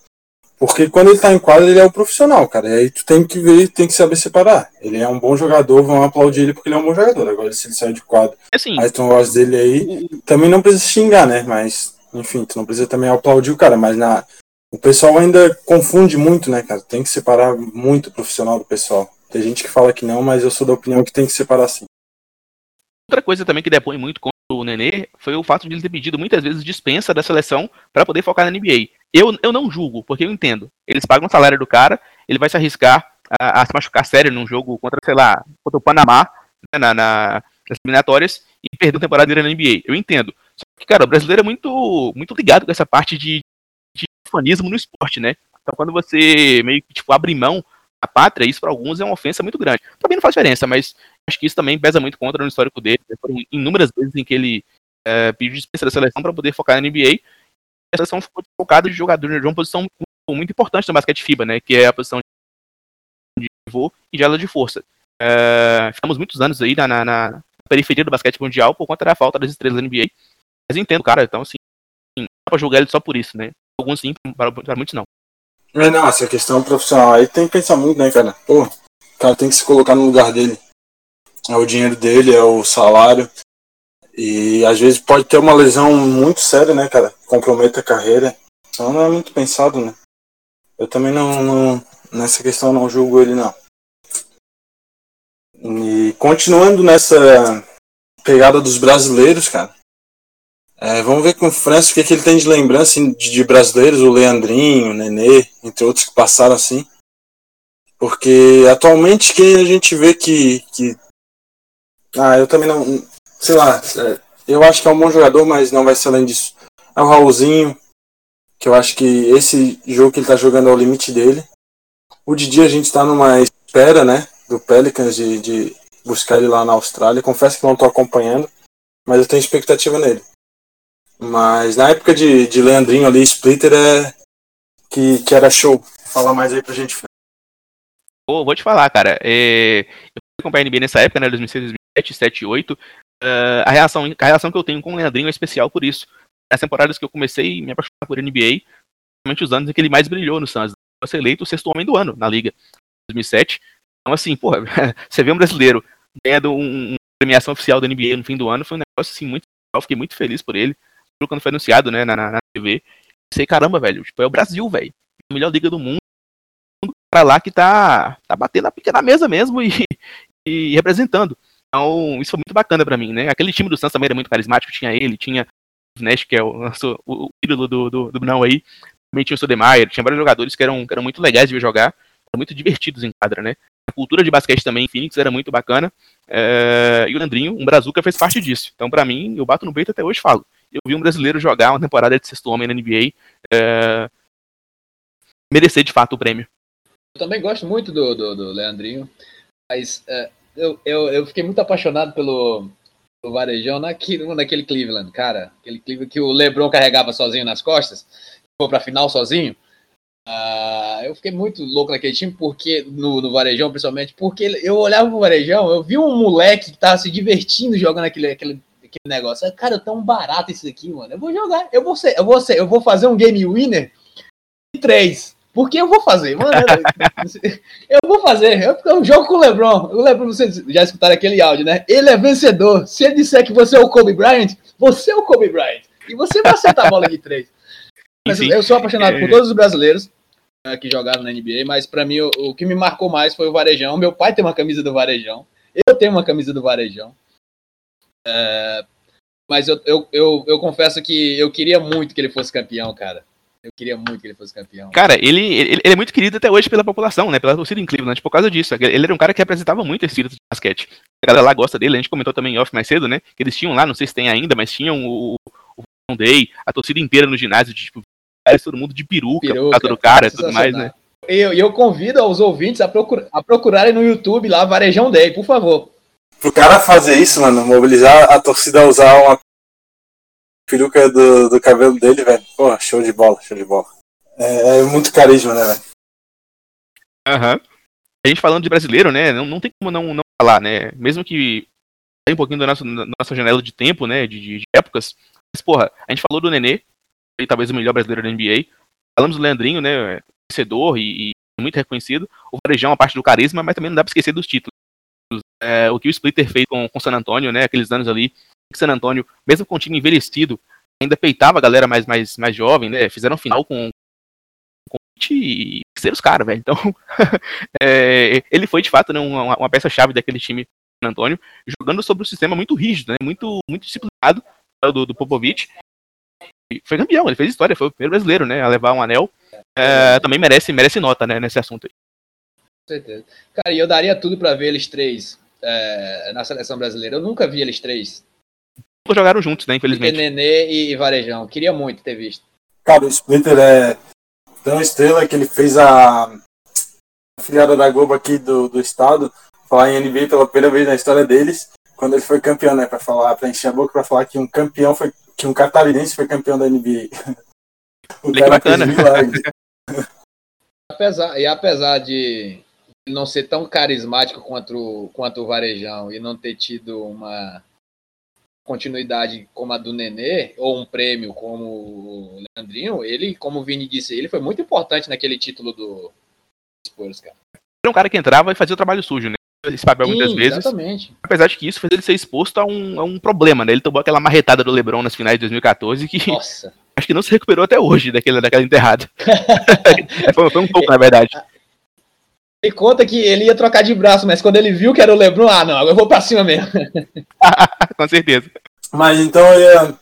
porque quando ele tá em quadra, ele é um profissional, cara. E aí tu tem que ver, tem que saber separar. Ele é um bom jogador, vão aplaudir ele porque ele é um bom jogador. Agora, se ele sair de quadro, assim, aí tu não gosta dele aí, também não precisa xingar, né? Mas, enfim, tu não precisa também aplaudir o cara, mas na, o pessoal ainda confunde muito, né, cara? Tem que separar muito o profissional do pessoal. Tem gente que fala que não, mas eu sou da opinião que tem que separar sim. Outra coisa também que depõe muito contra o Nenê foi o fato de ele ter pedido muitas vezes dispensa da seleção para poder focar na NBA. Eu, eu não julgo, porque eu entendo. Eles pagam o salário do cara, ele vai se arriscar a, a se machucar sério num jogo contra, sei lá, contra o Panamá, né, na, na, nas eliminatórias, e perder a temporada na NBA. Eu entendo. Só que, cara, o brasileiro é muito, muito ligado com essa parte de fanismo no esporte, né? Então quando você meio que tipo, abre mão da pátria, isso para alguns é uma ofensa muito grande. Também não faz diferença, mas acho que isso também pesa muito contra no histórico dele. Foram inúmeras vezes em que ele é, pediu dispensa da seleção para poder focar na NBA. A seleção ficou focada de jogador de uma posição muito importante no basquete FIBA, né? Que é a posição de pivô e de ala de força. É, ficamos muitos anos aí na, na, na, periferia do basquete mundial por conta da falta das estrelas da NBA. Mas entendo, cara, então assim, dá pra julgar ele só por isso, né? Alguns sim, para, muitos não. É, não, essa questão profissional aí tem que pensar muito, né, cara? Pô, o cara tem que se colocar no lugar dele. É o dinheiro dele, é o salário. E às vezes pode ter uma lesão muito séria, né, cara? Comprometa a carreira. Então não é muito pensado, né? Eu também não, não nessa questão não julgo ele não. E continuando nessa pegada dos brasileiros, cara. É, vamos ver com o França o que, que ele tem de lembrança de, de, brasileiros, o Leandrinho, o Nenê, entre outros que passaram assim. Porque atualmente quem a gente vê que. que ah, eu também não. Sei lá, é, eu acho que é um bom jogador, mas não vai ser além disso. É o Raulzinho, que eu acho que esse jogo que ele tá jogando é o limite dele. O Didi a gente tá numa espera, né, do Pelicans de, de buscar ele lá na Austrália. Confesso que não tô acompanhando, mas eu tenho expectativa nele. Mas na época de, de Leandrinho ali, Splitter é que, que era show. Fala mais aí pra gente. Pô, vou te falar, cara. É... Eu acompanhei a NBA nessa época, né? 2006, 2007, 7, 8. Uh, a, reação, a reação que eu tenho com o Leandrinho é especial por isso. Nas temporadas que eu comecei me apaixonar por NBA, principalmente os anos em que ele mais brilhou no Suns. Eu eleito o sexto homem do ano na liga, 2007. Então, assim, porra, <laughs> você vê um brasileiro ganhando um, uma premiação oficial da NBA no fim do ano, foi um negócio assim muito. Eu fiquei muito feliz por ele quando foi anunciado, né, na, na TV. Sei, caramba, velho, tipo, é o Brasil, velho. a melhor liga do mundo, para lá que tá, tá batendo a pica na mesa mesmo e, <laughs> e representando. Então, isso foi muito bacana para mim, né? Aquele time do Santos também era muito carismático, tinha ele, tinha o Nash, que é o, <laughs> o, o ídolo do, do, do Brunão aí, também tinha o Sodemeyer, tinha vários jogadores que eram, que eram muito legais de ver jogar, muito divertidos em quadra, né? A cultura de basquete também em Phoenix era muito bacana, é, e o Leandrinho, um brazuca, fez parte disso. Então, para mim, eu bato no peito até hoje falo. Eu vi um brasileiro jogar uma temporada de sexto homem na NBA, é, merecer de fato o prêmio. Eu também gosto muito do, do, do Leandrinho, mas é, eu, eu, eu fiquei muito apaixonado pelo, pelo Varejão naquele, naquele Cleveland, cara. Aquele Cleveland que o LeBron carregava sozinho nas costas, foi pra final sozinho. Uh, eu fiquei muito louco naquele time, porque no, no, Varejão, principalmente, porque eu olhava pro Varejão, eu vi um moleque que tava se divertindo jogando aquele, aquele, aquele negócio. Cara, tão barato isso aqui, mano. Eu vou jogar, eu vou ser, eu vou ser, eu vou fazer um game winner de três. Porque eu vou fazer, mano. <laughs> eu vou fazer. Eu, eu jogo com o LeBron. O LeBron, vocês já escutaram aquele áudio, né? Ele é vencedor. Se ele disser que você é o Kobe Bryant, você é o Kobe Bryant. E você vai acertar a bola de três. Mas eu sou apaixonado por todos os brasileiros né, que jogaram na NBA, mas para mim o, o, que me marcou mais foi o Varejão. Meu pai tem uma camisa do Varejão. Eu tenho uma camisa do Varejão. É, mas eu, eu, eu, eu confesso que eu queria muito que ele fosse campeão, cara. Eu queria muito que ele fosse campeão. Cara, ele, ele, ele, é muito querido até hoje pela população, né? Pela torcida em Cleveland, por causa disso. Ele era um cara que representava muito esse espírito de basquete. A galera lá gosta dele, a gente comentou também off mais cedo, né? Que eles tinham lá, não sei se tem ainda, mas tinham o, o Day, a torcida inteira no ginásio, de, tipo, todo mundo de peruca, peruca do cara e tudo mais, né? E eu, eu convido aos ouvintes a, procura, a procurarem no YouTube lá Varejão Day, por favor. Pro cara fazer isso, mano, mobilizar a torcida a usar uma peruca do, do cabelo dele, velho. Pô, show de bola, show de bola. É, é muito carisma, né, velho? Aham. Uhum. A gente falando de brasileiro, né? Não, não tem como não, não falar, né? Mesmo que um pouquinho da nossa, da nossa janela de tempo, né? De, de, épocas. Mas, porra, a gente falou do Nenê, ele talvez o melhor brasileiro da NBA. Falamos do Leandrinho, né? Vencedor e, e muito reconhecido. O Varejão, a parte do carisma, mas também não dá pra esquecer dos títulos. É, o que o Splitter fez com o San Antonio, né? Aqueles anos ali San Antonio, mesmo com o time envelhecido, ainda peitava a galera mais, mais, mais jovem, né? Fizeram final com, com e ser os caras, velho. Então, <laughs> é, ele foi de fato né, uma, uma peça-chave daquele time San Antonio, jogando sobre um sistema muito rígido, né? Muito, muito disciplinado do, do Popovich. E foi campeão, ele fez história, foi o primeiro brasileiro, né? A levar um anel. É, também merece, merece nota, né? Nesse assunto aí. Com certeza. Cara, e eu daria tudo para ver eles três é, na seleção brasileira. Eu nunca vi eles três jogaram juntos, né? Infelizmente. Nenê e Varejão. Queria muito ter visto. Cara, o Splitter é tão estrela que ele fez a filiada da Globo aqui do, do estado falar em NBA pela primeira vez na história deles, quando ele foi campeão, né? Pra falar, pra encher a boca pra falar que um campeão foi. que um catarinense foi campeão da NBA. <laughs> o cara bacana. <laughs> apesar, e apesar de não ser tão carismático quanto, quanto o Varejão e não ter tido uma continuidade como a do Nenê, ou um prêmio como o Leandrinho, ele, como o Vini disse, ele foi muito importante naquele título do Spurs, cara. Era um cara que entrava e fazia o trabalho sujo, né? Esse papel Sim, muitas vezes. Exatamente. Apesar de que isso fez ele ser exposto a um, a um problema, né? Ele tomou aquela marretada do Lebron nas finais de 2014 que. Nossa. <laughs> Acho que não se recuperou até hoje daquela, daquela enterrada. <laughs> <laughs> foi, foi um pouco, na verdade. Ele conta que ele ia trocar de braço, mas quando ele viu que era o Lebron, ah, não, eu vou pra cima mesmo. <laughs> Com certeza. Mas então eu ia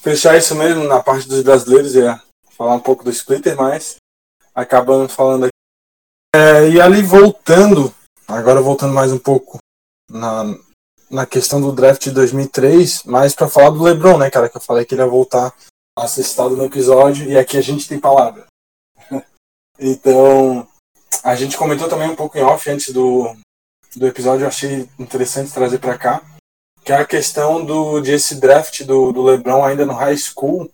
fechar isso mesmo na parte dos brasileiros, ia falar um pouco do Splitter, mas acabando falando aqui. É, e ali voltando, agora voltando mais um pouco na, na questão do draft de 2003, mais para falar do LeBron, né, cara, que eu falei que ele ia voltar a ser citado no episódio, e aqui a gente tem palavra. <laughs> então, a gente comentou também um pouco em off antes do, do episódio, eu achei interessante trazer para cá, que é a questão do, de esse draft do, do LeBron ainda no high school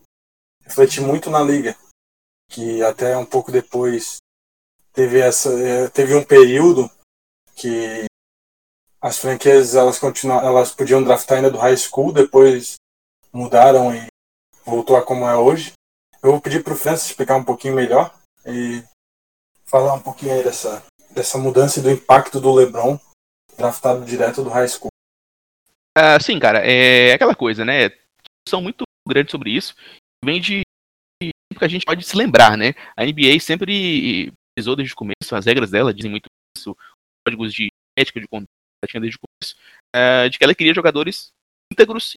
refletir muito na liga, que até um pouco depois teve essa é, teve um período que as franquias elas continuam elas podiam draftar ainda do high school depois mudaram e voltou a como é hoje. Eu vou pedir para o Francis explicar um pouquinho melhor e falar um pouquinho aí dessa, dessa mudança e do impacto do LeBron draftado direto do high school. Uh, sim, cara, é aquela coisa, né? São muito grandes sobre isso. Vem de que a gente pode se lembrar, né? A NBA sempre pesou desde o começo, as regras dela dizem muito isso, códigos de ética de conduta tinha desde o começo, uh, de que ela queria jogadores íntegros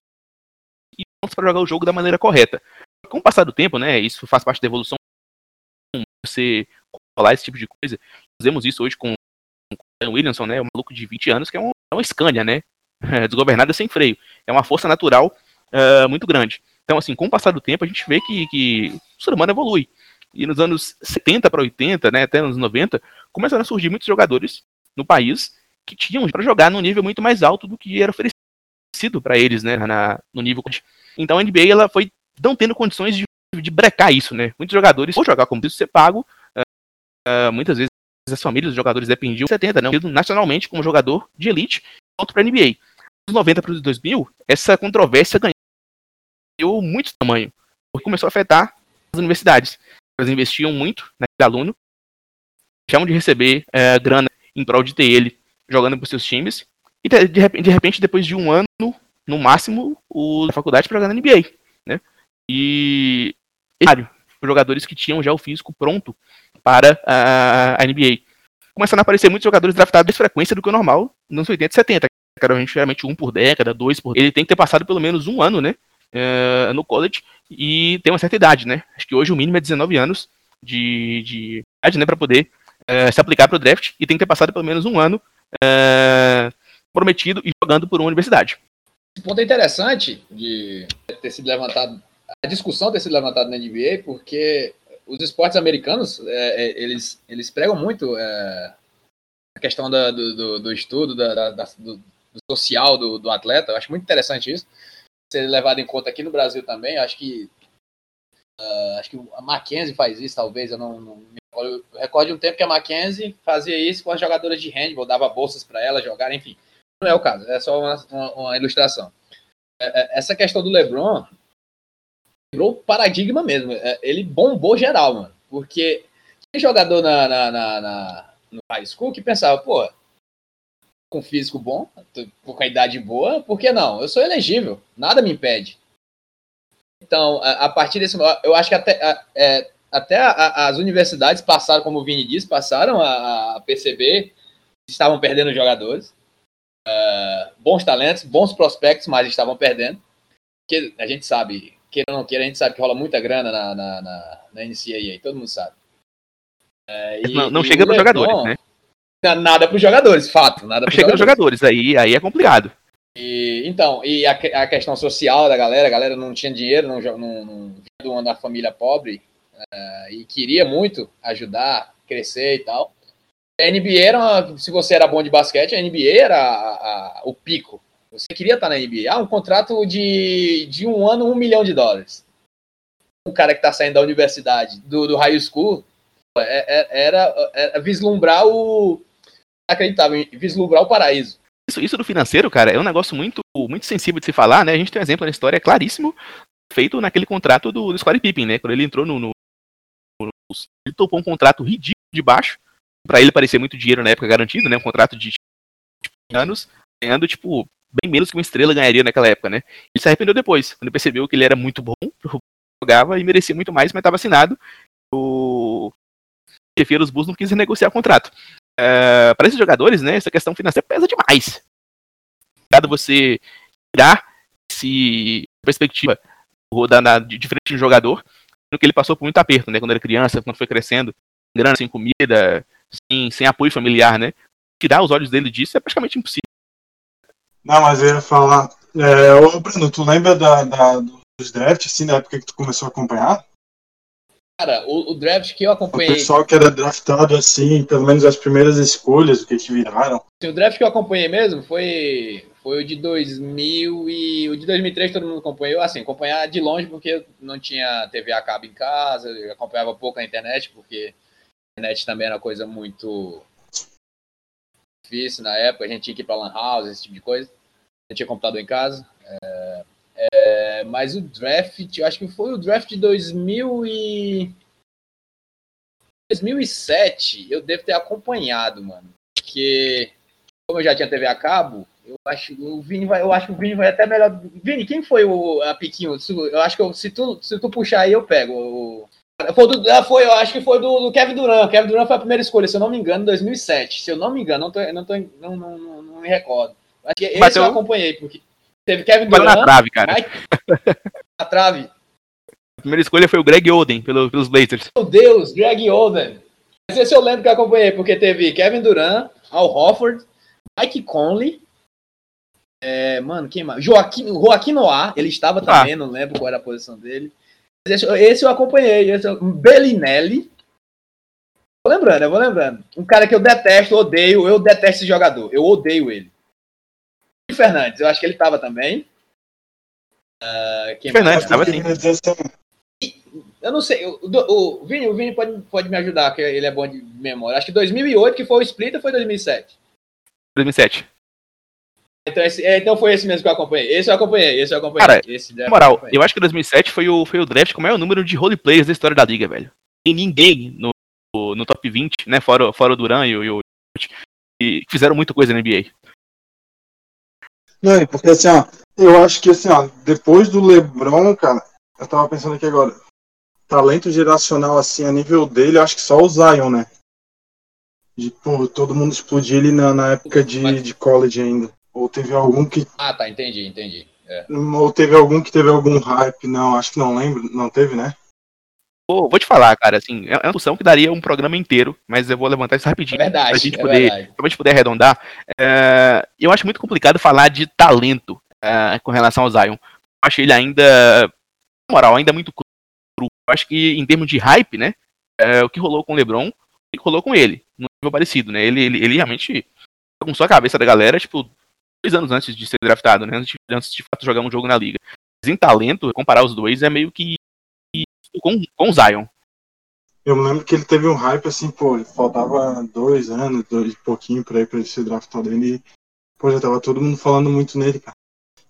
e prontos para jogar o jogo da maneira correta. Com o passar do tempo, né, isso faz parte da evolução, você falar esse tipo de coisa, fazemos isso hoje com o Williamson, né, um maluco de 20 anos, que é, um, é uma Scania, né, <laughs> desgovernada sem freio, é uma força natural uh, muito grande. Então, assim, com o passar do tempo, a gente vê que, que o ser humano evolui. E nos anos 70 para 80, né, até nos 90, começaram a surgir muitos jogadores no país que tinham para jogar num nível muito mais alto do que era oferecido para eles, né, na, no nível. Então a NBA ela foi não tendo condições de, de brecar isso, né? Muitos jogadores, ou jogar como isso ser pago, uh, uh, muitas vezes as famílias dos jogadores dependiam de 70, não, nacionalmente como jogador de elite, outro para a NBA. Dos 90 para os 2000, essa controvérsia ganhou muito tamanho, porque começou a afetar as universidades. Elas investiam muito naquele aluno, deixavam de receber uh, grana em prol de ter ele jogando para seus times. E de repente, de repente, depois de um ano, no máximo, o da faculdade para jogar na NBA. Né? E os jogadores que tinham já o físico pronto para a, a NBA. Começaram a aparecer muitos jogadores draftados mais frequência do que o normal nos 80 e 70. Era geralmente um por década, dois por. Ele tem que ter passado pelo menos um ano, né? Uh, no college e tem uma certa idade, né? Acho que hoje o mínimo é 19 anos de, de idade, né? Para poder uh, se aplicar para o draft e tem que ter passado pelo menos um ano é, prometido e jogando por uma universidade. Esse ponto é interessante de ter sido levantado, a discussão ter sido levantada na NBA, porque os esportes americanos, é, é, eles, eles pregam muito é, a questão da, do, do, do, estudo, da, da, do, do, social do, do atleta. Eu acho muito interessante isso. Ser levado em conta aqui no Brasil também. Acho que uh, acho que a Mackenzie faz isso, talvez. Eu não, não me eu recordo um tempo que a Mackenzie fazia isso com as jogadoras de handball, dava bolsas para elas jogar, enfim. Não é o caso, é só uma, uma, uma ilustração. É, é, essa questão do LeBron quebrou o paradigma mesmo. É, ele bombou geral, mano. Porque tinha jogador na, na, na, na, no high school que pensava, pô, com físico bom, com a idade boa, por que não? Eu sou elegível, nada me impede. Então, a, a partir desse. Eu acho que até. É, até a, as universidades passaram, como o Vini disse, passaram a, a perceber que estavam perdendo jogadores. Uh, bons talentos, bons prospectos, mas estavam perdendo. Porque a gente sabe, queira ou não queira, a gente sabe que rola muita grana na, na, na, na NCAA, todo mundo sabe. Uh, e, não, não chega para jogadores, né? Nada para os jogadores, fato. Nada não chega para jogadores, aí, aí é complicado. E, então, e a, a, questão social da galera, a galera não tinha dinheiro, não, não, não vinha da família pobre, uh, e queria muito ajudar, crescer e tal. A NBA era, se você era bom de basquete, a NBA era a, a, o pico. Você queria estar na NBA. Ah, um contrato de, de um ano, um milhão de dólares. Um cara que está saindo da universidade, do, do high school, é, é, era, era vislumbrar o. Acreditável, vislumbrar o paraíso. Isso, isso do financeiro, cara, é um negócio muito, muito sensível de se falar, né? A gente tem um exemplo na história claríssimo feito naquele contrato do, do Scottie Pippen, né? Quando ele entrou no, no, ele topou um contrato ridículo de baixo, para ele parecer muito dinheiro na época garantido, né? Um contrato de tipo, anos, ganhando, tipo, bem menos que uma estrela ganharia naquela época, né? Ele se arrependeu depois, quando percebeu que ele era muito bom, jogava e merecia muito mais, mas estava assinado. O chefe dos Bulls não quis negociar o contrato. Uh, para esses jogadores, né, essa questão financeira pesa demais. Dado você tirar esse perspectiva da, da, de frente do jogador que ele passou por muito aperto, né? Quando era criança, quando foi crescendo, grana, sem comida, sem, sem apoio familiar, né? Tirar os olhos dele disso é praticamente impossível. Não, mas eu ia falar. É, ô, Bruno, tu lembra da, da, dos drafts, assim, da época que tu começou a acompanhar? Cara, o, o, draft que eu acompanhei. O pessoal que era draftado assim, pelo menos as primeiras escolhas, o que que viraram. O draft que eu acompanhei mesmo foi foi o de 2000 e o de 2003 todo mundo acompanhou, assim, acompanhar de longe porque não tinha TV a cabo em casa, eu acompanhava pouco a internet porque a internet também era uma coisa muito difícil na época, a gente tinha que ir para lan house, esse tipo de coisa. Eu tinha computador em casa. É, é, mas o draft, eu acho que foi o draft de 2000 e 2007, eu devo ter acompanhado, mano. Porque como eu já tinha TV a cabo, eu acho, o Vini vai, eu acho que o Vini vai até melhor. Vini, quem foi o a Piquinho? Eu acho que eu, se, tu, se tu puxar aí, eu pego. O Foi, do, ah, foi eu acho que foi do, do Kevin Durant. Kevin Durant foi a primeira escolha, se eu não me engano, em 2007. Se eu não me engano, não, tô, não, tô, não, não, não, não me recordo. Acho que esse Bateu- eu acompanhei, porque teve Kevin Bateu na Durant. trave, cara. Mike- <laughs> na trave. A primeira escolha foi o Greg Oden, pelo, pelos Blazers. Meu Deus, Greg Oden. Mas esse eu lembro que eu acompanhei, porque teve Kevin Durant, Al Hofford, Mike Conley. É, mano, quem mais? Joaquim, Joaquim Noah, ele estava Ah. também, não lembro qual era a posição dele. Esse, esse eu acompanhei. Esse eu, Bellinelli. Vou lembrando, eu vou lembrando. Um cara que eu detesto, odeio, eu detesto esse jogador. Eu odeio ele. E Fernandes, eu acho que ele estava também. Ah, quem mais? Fernandes, tava dizer assim, Eu não sei, o, o, o Vini, o Vini pode, pode me ajudar, que ele é bom de memória. Acho que 2008 que foi o split ou foi 2007? 2007. Então, esse, é, então foi esse mesmo que eu acompanhei. Esse eu acompanhei, esse eu acompanhei. Cara, esse Na moral, eu acho que 2007 foi o, foi o draft com o maior número de roleplayers da história da liga, velho. Tem ninguém no, no top 20, né? Fora, fora o Duran e o, e fizeram muita coisa na NBA. Não, porque assim, ó, eu acho que assim, ó, depois do LeBron, cara, eu tava pensando aqui agora, talento geracional assim, a nível dele, eu acho que só o Zion, né? De, pô, todo mundo explodir ele na, na época de, de college ainda. Ou teve algum que. Ah, tá, entendi, entendi. É. Ou teve algum que teve algum hype, não, acho que não lembro, não teve, né? Pô, vou te falar, cara, assim, é é uma discussão que daria um programa inteiro, mas eu vou levantar isso É rapidinho. pra verdade, gente é poder, verdade. pra gente poder arredondar. É, eu acho muito complicado falar de talento é, com relação ao Zion. Eu acho ele ainda, na moral, ainda muito cru. Eu acho que em termos de hype, né, é, o que rolou com o LeBron, o que rolou com ele, num nível parecido, né, ele, ele, ele realmente bagunçou a cabeça da galera, tipo, dois anos antes de ser draftado, né, antes de, antes de fato jogar um jogo na liga. Mas em talento, comparar os dois é meio que com, com o Zion. Eu me lembro que ele teve um hype assim, pô, faltava dois anos, dois pouquinho pra ir pra ele ser draftado ele. Pô, já tava todo mundo falando muito nele, cara.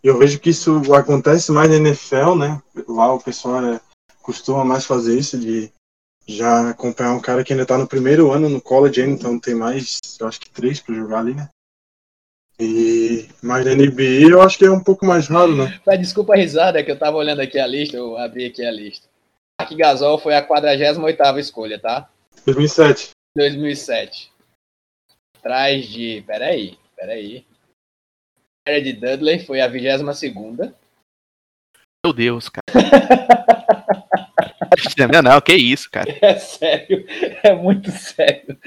E eu vejo que isso acontece mais na NFL, né? Lá o pessoal é, costuma mais fazer isso, de já acompanhar um cara que ainda tá no primeiro ano no college então tem mais, eu acho que três pra jogar ali, né? E mas na NBA eu acho que é um pouco mais raro, né? Mas desculpa a risada, é que eu tava olhando aqui a lista, eu abri aqui a lista. Mark Gasol foi a 48ª escolha, tá? 2007. 2007. Atrás de... Peraí, peraí. Jared Dudley foi a 22ª. Meu Deus, cara. não, não, que isso, cara. <laughs> É sério, é muito sério.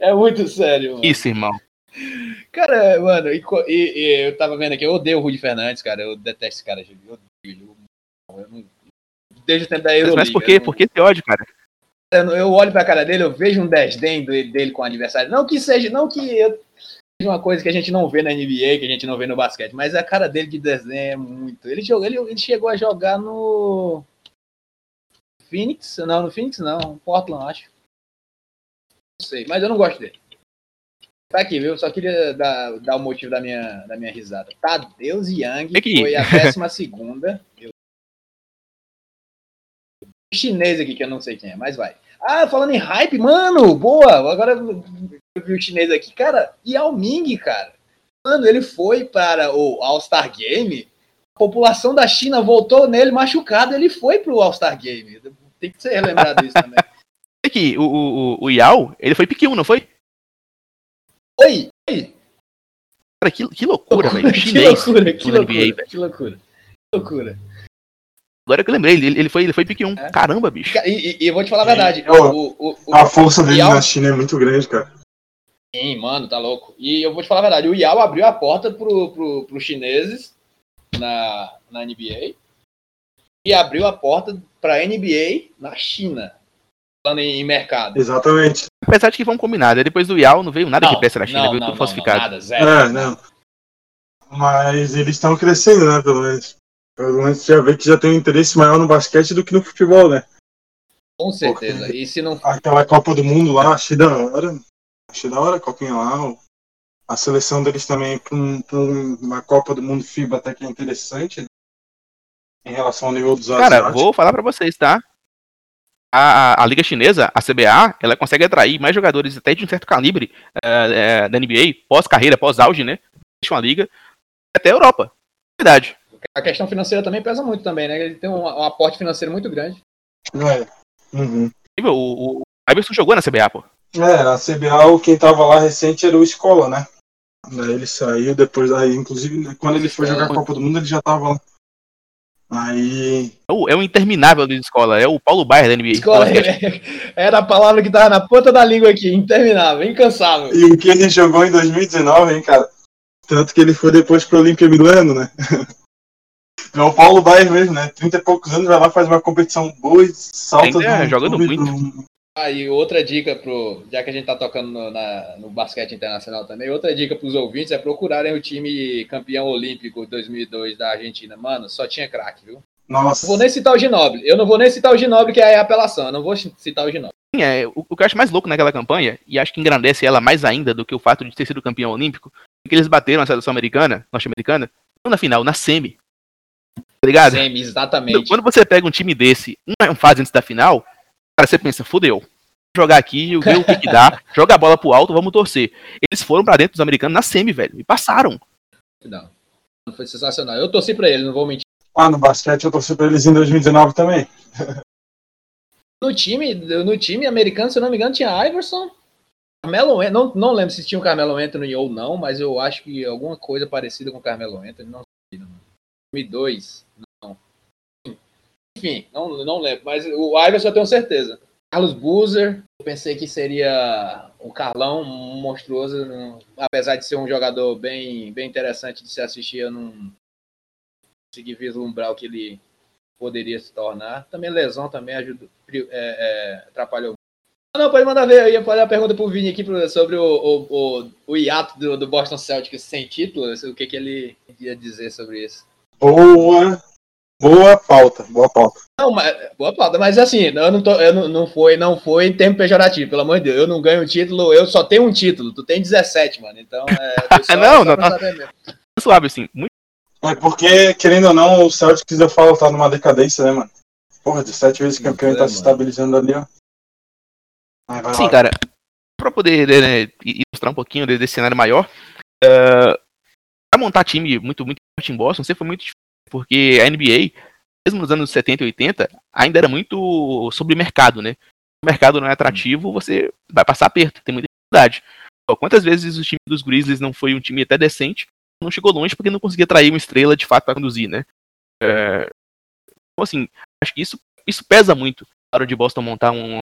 É muito sério, mano. Isso, irmão. Cara, mano, e, e- e eu tava vendo aqui, eu odeio o Rudy Fernandes, cara. Eu detesto esse cara. Eu, odeio. Eu não- desde o tempo da Mas, Euroliga. mas por quê? não- Por que esse ódio, cara? eu, eu olho pra cara dele, eu vejo um desdém do- dele com o aniversário. Não que seja, não que eu, seja uma coisa que a gente não vê na NBA, que a gente não vê no basquete, mas a cara dele de desdém é muito. Ele, jogou, ele, ele chegou a jogar no. Phoenix? Não, no Phoenix não, Portland, acho. Não sei, mas eu não gosto dele. Tá aqui, viu? Só queria dar, dar o motivo da minha, da minha risada. Tadeus Young Aqui. foi a 12 segunda. Eu... Chinês aqui, que eu não sei quem é, mas vai. Ah, falando em hype, mano, boa! Agora eu vi o chinês aqui. Cara, Yao Ming, cara. Mano, ele foi para o All-Star Game. A população da China voltou nele machucado. Ele foi pro All-Star Game. Tem que ser lembrado disso também. <laughs> Que o, o, o- Yao, ele foi 1, não foi? Oi! Oi! Cara, que, que loucura, <laughs> velho. Que loucura, que NBA, loucura, que loucura. Que loucura. Agora que eu lembrei, ele, ele, foi, ele foi pick 1. É. Caramba, bicho. E, e- e eu vou te falar a verdade. É, o, o, o, A força dele Yao- na China é muito grande, cara. Sim, mano, tá louco. E eu vou te falar a verdade, o Yao abriu a porta pro, pro, pros chineses na, na NBA e abriu a porta pra NBA na China. Falando em, mercado. Exatamente. Apesar de que vamos combinar, né? depois do Yao não veio nada de peça da China, não, veio não, tudo não, falsificado. Não, nada, zero. É, não. Mas eles estão crescendo, né? Pelo menos. Pelo menos já vê que já tem um interesse maior no basquete do que no futebol, né? Com certeza. E se não Aquela Copa do Mundo lá, achei da hora. Achei da hora a copinha lá. A seleção deles também para uma Copa do Mundo FIBA até que é interessante. né? Em relação ao nível dos Cara, asiáticos. vou falar pra vocês, tá? A, a, a Liga Chinesa, a CBA, ela consegue atrair mais jogadores até de um certo calibre eh, eh, da NBA, pós-carreira, pós-auge, né? Deixam a liga, até a Europa. Verdade. a questão financeira também pesa muito também, né? Ele tem um, um aporte financeiro muito grande. É. Uhum. O, o Iverson jogou na CBA, pô. É, na CBA, quem tava lá recente era o Escola, né? Daí ele saiu depois, aí, inclusive, quando ele foi jogar a Copa do Mundo, ele já tava lá. Aí. É o, é o interminável da escola, é o Paulo Baier da NBA. Escola, <laughs> era a palavra que tava na ponta da língua aqui, interminável, incansável. E o que ele jogou em 2019, hein, cara? Tanto que ele foi depois pro Olímpia Milano, né? <laughs> É o Paulo Baier mesmo, né? 30 e poucos anos, vai lá, faz uma competição boa e salta Ainda do jogando muito. pro- Ah, e outra dica pro. Já que a gente tá tocando no, na- no basquete internacional também, outra dica pros ouvintes é procurarem o time campeão olímpico 2002 da Argentina. Mano, só tinha craque, viu? Nossa. Não vou nem citar o Ginobili. Eu não vou nem citar o Ginobili, que é a apelação. Eu não vou citar o Ginobili. Sim, é, o, o que eu acho mais louco naquela campanha, e acho que engrandece ela mais ainda do que o fato de ter sido campeão olímpico, é que eles bateram a seleção americana, norte-americana, não na final, na semi. Tá ligado? Semi, exatamente. Quando você pega um time desse, uma fase antes da final, cara, você pensa, fudeu. Vou Jogar aqui, ver o que, que dá, <laughs> joga a bola pro alto, vamos torcer. Eles foram pra dentro dos americanos na semi, velho, e passaram. Não. Foi sensacional. Eu torci pra ele, não vou mentir. Ah, no basquete eu torci pra eles em 2019 também. <laughs> No time, no time americano, se eu não me engano, tinha Iverson. Carmelo não, não lembro se tinha o Carmelo Anthony ou não, mas eu acho que alguma coisa parecida com o Carmelo Anthony, não sei. não. 2002, não. Enfim, não, não lembro, mas o Iverson eu tenho certeza. Carlos Boozer, eu pensei que seria o Carlão, um monstruoso, apesar de ser um jogador bem, bem interessante de se assistir, eu não consegui vislumbrar o que ele poderia se tornar. Também lesão também ajudou, é, é, atrapalhou. Ah, Não, pode mandar ver. Eu ia fazer a pergunta pro Vini aqui sobre o, o, o, o hiato do, do Boston Celtics sem título. O que, que ele ia dizer sobre isso? Boa. Boa pauta, boa pauta. Não, mas, boa pauta, mas assim, eu não, tô, eu não, não foi não foi em termo pejorativo, pelo amor de Deus. Eu não ganho título, eu só tenho um título. Tu tem 17, mano. Então, é, só, <laughs> Não, só não, não. mesmo. Suave, assim, muito É porque, querendo ou não, o Celtics eu falo tá numa decadência, né, mano? Porra, de sete vezes campeão e É, tá se mano. estabilizando ali, ó. Aí vai Sim, lá. cara, pra poder né, ilustrar um pouquinho desse cenário maior, uh, pra montar time muito, muito forte em Boston, sempre foi muito difícil, porque a NBA, mesmo nos anos 70 e 80, ainda era muito sobre mercado, né? O mercado não é atrativo, você vai passar aperto, tem muita dificuldade. Quantas vezes o time dos Grizzlies não foi um time até decente, não chegou longe porque não conseguia atrair uma estrela de fato para conduzir, né? É, Então, assim, acho que isso, isso pesa muito na hora de Boston montar um,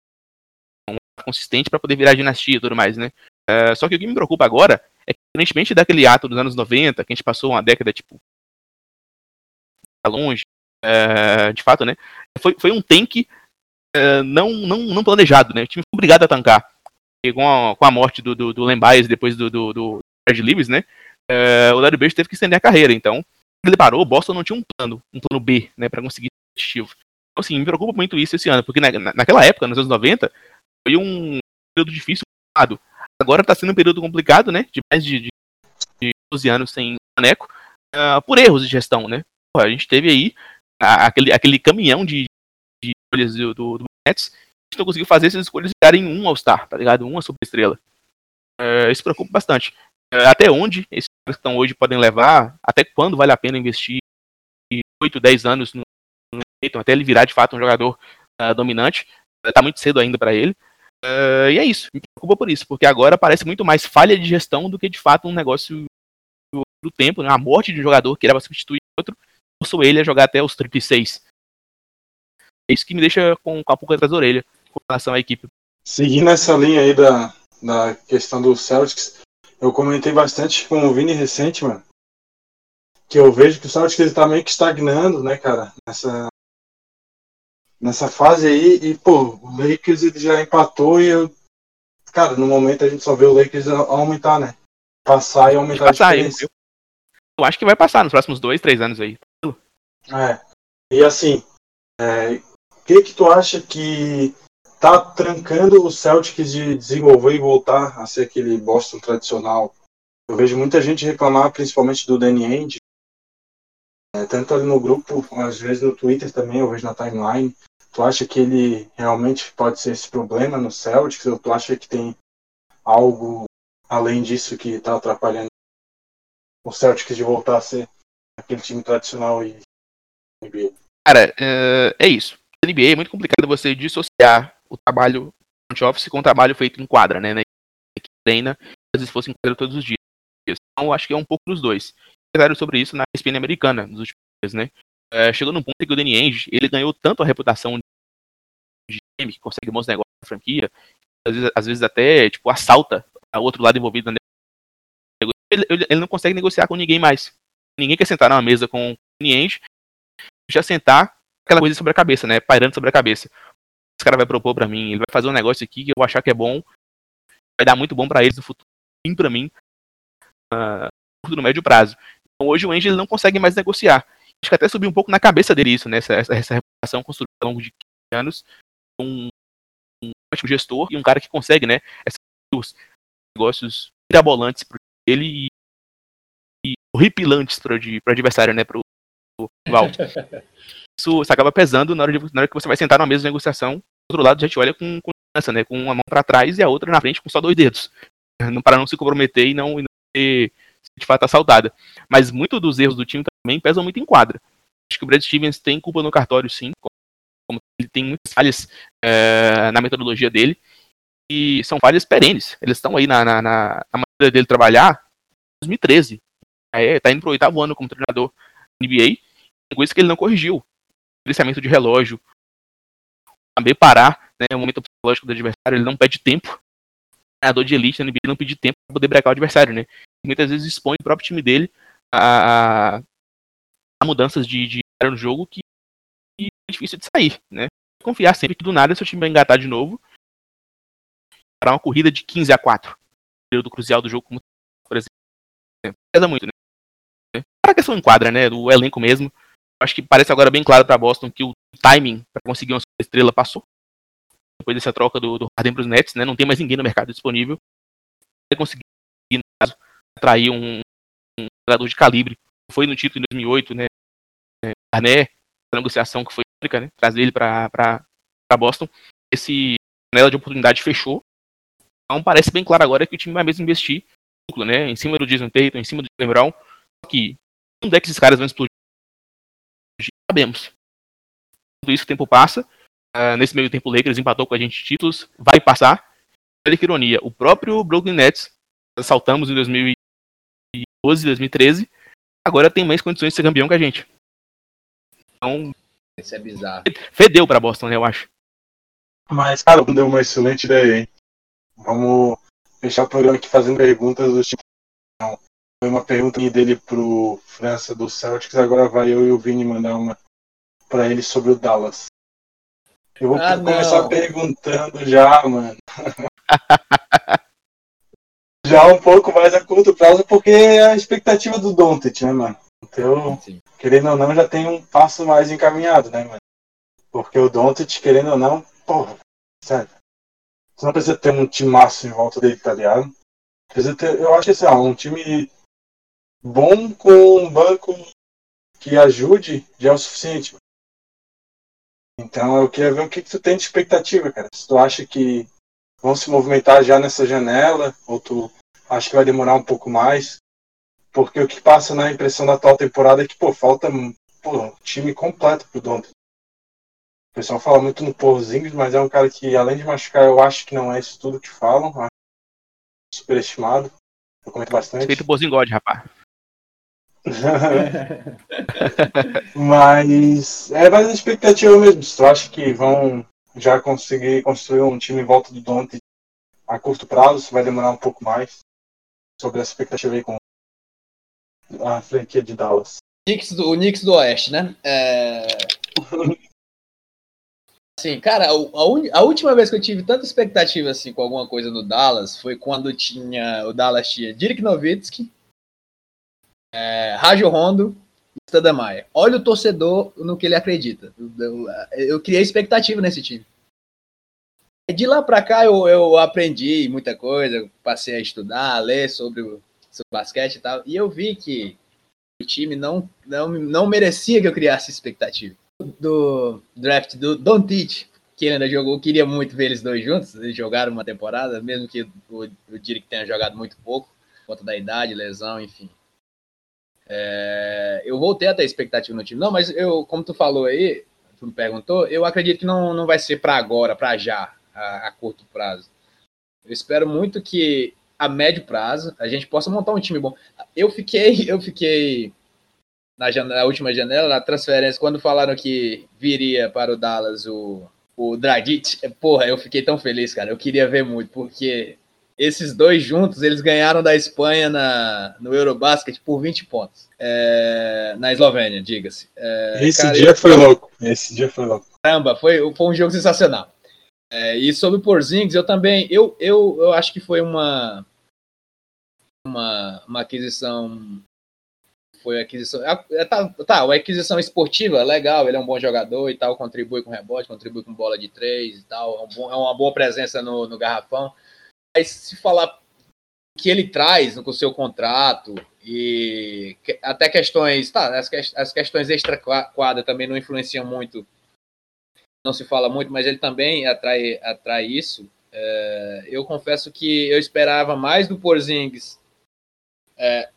consistente para poder virar dinastia e tudo mais, né? É, só que o que me preocupa agora é que, diferentemente daquele ato dos anos 90, que a gente passou uma década, tipo, longe, é, de fato, né? Foi, foi um tank é, não, não, não planejado, né? O time foi obrigado a tancar. E com a, com a morte do, do, do Len Bias depois do, do, do Fred Lewis, né? É, o Larry Bird teve que estender a carreira. Então, ele parou, o Boston não tinha um plano, um plano B, né? Para conseguir competitivo. Então, assim, me preocupa muito isso esse ano, porque na, na- naquela época, nos anos 90, foi um período difícil. Agora tá sendo um período complicado, né? De mais de, de, de 12 anos sem caneco, ah, por erros de gestão, né? A gente teve aí a- aquele, aquele caminhão de, de escolhas do, do, do Nets, a gente não conseguiu fazer essas escolhas ficarem um All-Star, tá ligado? Uma super estrela. isso preocupa bastante. É, até onde esses caras que estão hoje podem levar, até quando vale a pena investir 8, 10 anos no Tatum, até ele virar de fato um jogador ah, dominante. Tá muito cedo ainda para ele. Ah, e é isso, me preocupa por isso, porque agora parece muito mais falha de gestão do que de fato um negócio do, tempo, né? a morte de um jogador que era substituir outro, forçou ele a jogar até os 36. É isso que me deixa com, com a pulga atrás da orelha com relação à equipe. Seguindo essa linha aí da, da questão do Celtics, eu comentei bastante com o Vini recente, mano. Que eu vejo que o Celtics ele tá meio que estagnando, né, cara? Nessa, nessa fase aí. E, pô, o Lakers ele já empatou e eu. Cara, no momento a gente só vê o Lakers a- aumentar, né? Passar e aumentar a Passar, eu, diferença. eu, eu acho que vai passar nos próximos dois, três anos aí. É. E assim, é, o que que tu acha que tá trancando o Celtics de desenvolver e voltar a ser aquele Boston tradicional? Eu vejo muita gente reclamar, principalmente do Danny Ainge, é, tanto ali no grupo, às vezes no Twitter também, eu vejo na timeline. Tu acha que ele realmente pode ser esse problema no Celtics? Ou tu acha que tem algo além disso que tá atrapalhando o Celtics de voltar a ser aquele time tradicional e NBA? Cara, é, é isso. Na NBA é muito complicado você dissociar o trabalho front office com o trabalho feito em quadra, né? Que treina, às vezes fosse em quadra todos os dias. Então, acho que é um pouco dos dois. Fizeram sobre isso na ESPN americana nos últimos dias, né? É, chegou num ponto em que o Danny Ainge, ele ganhou tanto a reputação de time que consegue bons negócios na franquia, às vezes, às vezes até, tipo, assalta o outro lado envolvido na ele, ele, não consegue negociar com ninguém mais. Ninguém quer sentar numa mesa com o cliente já sentar aquela coisa sobre a cabeça, né? Pairando sobre a cabeça. Esse cara vai propor para mim, ele vai fazer um negócio aqui que eu achar que é bom, vai dar muito bom para eles no futuro, sim para mim, uh, no médio prazo. Então hoje o Angel não consegue mais negociar. Acho que até subiu um pouco na cabeça dele isso, né? Essa, essa reputação construída ao longo de anos. Um, um ótimo gestor e um cara que consegue, né? Esses negócios mirabolantes para ele e, e horripilantes para adversário, né? <laughs> Isso, isso, acaba pesando na hora, de, na hora que você vai sentar numa mesa de negociação. Do outro lado já te olha com confiança, né? Com uma mão para trás e a outra na frente com só dois dedos. <laughs> Para não se comprometer e não, e não ser de fato assaltada. Mas muitos dos erros do time também pesam muito em quadra. Acho que o Brad Stevens tem culpa no cartório, sim. Como ele tem muitas falhas é, na metodologia dele. E são falhas perenes. Eles estão aí na, na, na, maneira dele trabalhar em 2013. É, tá indo pro oitavo ano como treinador NBA. Coisa que ele não corrigiu. Gerenciamento de relógio. Saber parar, né? O momento psicológico do adversário, ele não pede tempo. O treinador de elite na NBA não pede tempo para poder brecar o adversário, né? muitas vezes expõe o próprio time dele a, a mudanças de, de no jogo que, que é difícil de sair, né? Confiar sempre que do nada seu time vai engatar de novo para uma corrida de 15 a 4. Período crucial do jogo, como por exemplo. Pesa muito, né? Para a questão enquadra, né? Do elenco mesmo. Acho que parece agora bem claro para Boston que o timing para conseguir uma estrela passou. Depois dessa troca do, do Harden para os Nets, né? Não tem mais ninguém no mercado disponível. Vai conseguir, no caso, atrair um, um jogador de calibre. Foi no título em 2008, né? Garnet, a negociação que foi histórica, né? Trazer ele para Boston. Esse janela de oportunidade fechou. Então parece bem claro agora que o time vai mesmo investir né? Em cima do Jason Tatum, em cima do Jalen Brown. Só que onde é que esses caras vão explodir? Sabemos. Tudo isso o tempo passa. Uh, nesse meio tempo, o Lakers empatou com a gente títulos. Vai passar. Olha que ironia. O próprio Brooklyn Nets saltamos em 2000 2012, 2013, agora tem mais condições de ser campeão que a gente. Então. Isso é bizarro. Fedeu pra Boston, né, eu acho. Mas, cara, deu uma excelente ideia, hein? Vamos fechar o programa aqui fazendo perguntas do tipo. Não. Foi uma pergunta dele pro França do Celtics, agora vai eu e o Vini mandar uma pra ele sobre o Dallas. Eu vou ah, começar perguntando já, mano. <laughs> já um pouco mais a curto prazo, porque é a expectativa do Dontit, né, mano? Então, Sim. querendo ou não, já tem um passo mais encaminhado, né, mano? Porque o Dontit, querendo ou não, porra, sério. Você não precisa ter um time timaço em volta dele, tá ligado? Precisa ter, eu acho que assim, ó, um time bom com um banco que ajude já é o suficiente. Então eu queria ver o que, que tu tem de expectativa, cara. Se tu acha que vão se movimentar já nessa janela, ou tu acha que vai demorar um pouco mais. Porque o que passa na impressão da atual temporada é que, pô, falta pô, um time completo pro Doncic. O pessoal fala muito no Porzinhos, mas é um cara que, além de machucar, eu acho que não é isso tudo que falam. Superestimado. Eu comento bastante. Feito Porzingode, rapaz. Mas é mais a expectativa mesmo. Se tu acha que vão já conseguir construir um time em volta do Dante a curto prazo, se vai demorar um pouco mais sobre essa expectativa aí com a franquia de Dallas. O Knicks do Oeste, né? É... Assim, cara, a, a, última vez que eu tive tanta expectativa assim com alguma coisa no Dallas foi quando tinha o Dallas tinha Dirk Nowitzki, é, Rajo Rondo e Stadamaia. Olha o torcedor no que ele acredita. Eu, eu, eu criei expectativa nesse time. De lá para cá eu, eu aprendi muita coisa, passei a estudar, a ler sobre o, sobre basquete e tal, e eu vi que o time não, não, não merecia que eu criasse expectativa. Do draft do Don Teach, que ele ainda jogou, queria muito ver eles dois juntos, eles jogaram uma temporada, mesmo que o, o Dirk tenha jogado muito pouco, por conta da idade, lesão, enfim. É, eu voltei a ter expectativa no time. Não, mas eu, como tu falou aí, tu me perguntou, eu acredito que não, não vai ser para agora, para já, a, a, curto prazo. Eu espero muito que a médio prazo a gente possa montar um time bom. Eu fiquei, <laughs> eu fiquei na, janela, na última janela, na transferência, quando falaram que viria para o Dallas o, o Dragic, porra, eu fiquei tão feliz, cara. Eu queria ver muito, porque esses dois juntos, eles ganharam da Espanha na, no Eurobasket por 20 pontos. É, na Eslovênia, diga-se. É, Esse cara, dia eu, foi louco. Esse dia foi louco. Caramba, foi, foi um jogo sensacional. É, e sobre o Porzingis, eu também, eu, eu, eu acho que foi uma, uma, uma aquisição foi aquisição. É, tá, tá, uma aquisição esportiva, legal, ele é um bom jogador e tal, contribui com rebote, contribui com bola de três e tal, é, um bom, é uma boa presença no, no garrafão. Mas se falar que ele traz com o seu contrato e até questões, tá, as, as questões extra-quadra também não influenciam muito, não se fala muito, mas ele também atrai, atrai isso. É, eu confesso que eu esperava mais do Porzingis é,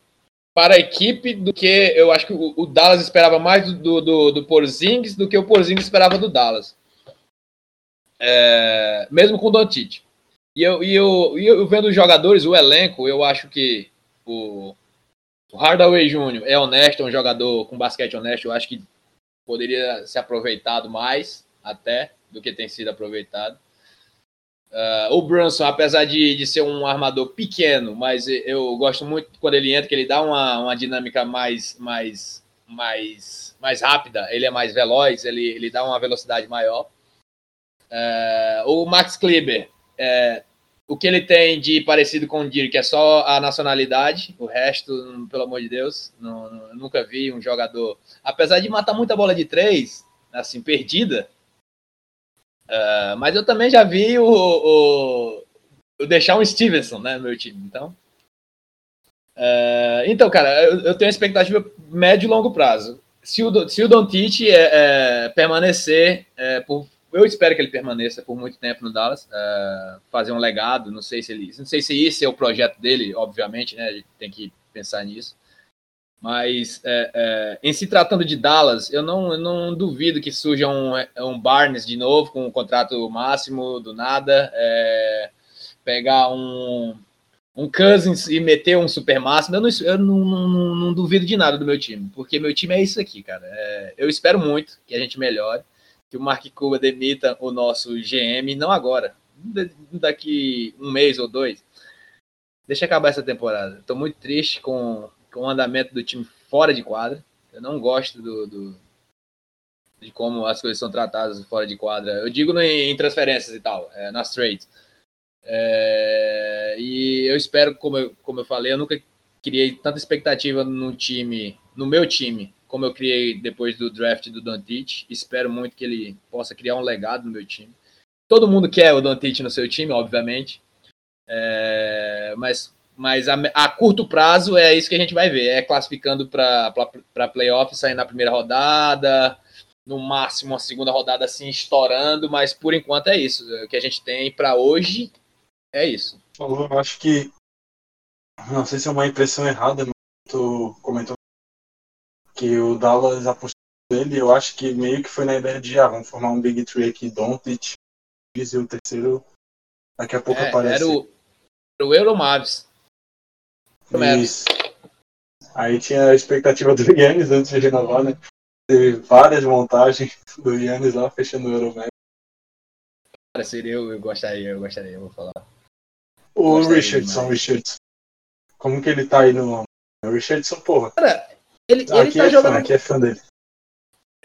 para a equipe do que eu acho que o, o Dallas esperava mais do, do, do Porzingis do que o Porzingis esperava do Dallas. É, mesmo com o Doncic. E eu, e, eu, e eu vendo os jogadores, o elenco, eu acho que o, o Hardaway Jr. é honesto, é um jogador com basquete honesto, eu acho que poderia ser aproveitado mais até do que tem sido aproveitado. Uh, o Brunson, apesar de, de ser um armador pequeno, mas eu gosto muito quando ele entra, que ele dá uma, uma dinâmica mais, mais, mais, mais rápida, ele é mais veloz, ele, ele dá uma velocidade maior. Uh, o Max Kleber, uh, o que ele tem de parecido com o Dirk é só a nacionalidade, o resto, pelo amor de Deus, não, não, nunca vi um jogador, apesar de matar muita bola de três, assim, perdida, Uh, mas eu também já vi o, o, o deixar um Stevenson, né, no meu time. Então, uh, então cara, eu, eu, tenho expectativa médio e longo prazo. Se o, se o Don Tite é, é, permanecer, é, por, eu espero que ele permaneça por muito tempo no Dallas, uh, fazer um legado. Não sei se ele, não sei se esse é o projeto dele, obviamente, né? A gente tem que pensar nisso. Mas é, é, em se tratando de Dallas, eu não, eu não duvido que surja um, um, Barnes de novo com um contrato máximo do nada, é, pegar um, um Cousins e meter um super máximo. Eu, não, eu não, não, não, duvido de nada do meu time, porque meu time é isso aqui, cara. É, eu espero muito que a gente melhore, que o Mark Cuba demita o nosso GM, não agora, daqui um mês ou dois. Deixa acabar essa temporada. Estou muito triste com com o andamento do time fora de quadra. Eu não gosto do, do, de como as coisas são tratadas fora de quadra. Eu digo em transferências e tal, é, nas trades. É, e eu espero, como eu, como eu falei, eu nunca criei tanta expectativa no time, no meu time, como eu criei depois do draft do Doncic. Espero muito que ele possa criar um legado no meu time. Todo mundo quer o Doncic no seu time, obviamente. É, mas mas a, a, curto prazo é isso que a gente vai ver. É classificando para playoff, saindo na primeira rodada, no máximo uma segunda rodada assim estourando, mas por enquanto é isso. O que a gente tem para hoje é isso. Eu acho que não sei se é uma impressão errada, mas tu comentou que o Dallas apostou nele, eu acho que meio que foi na ideia de ah, vamos formar um Big Three aqui, Doncic, e o terceiro daqui a pouco é, aparece. Era o, era o Euromavis. Isso. Aí tinha a expectativa do Yannis antes de renovar, né? Teve várias montagens do Yannis lá fechando o Euromatch. Cara, seria eu, eu gostaria, eu gostaria, eu vou falar. O Richardson, Richardson. Como que ele tá aí no. O Richardson, porra. Cara, ele, ele tá é jogando. Fã, aqui é fã dele.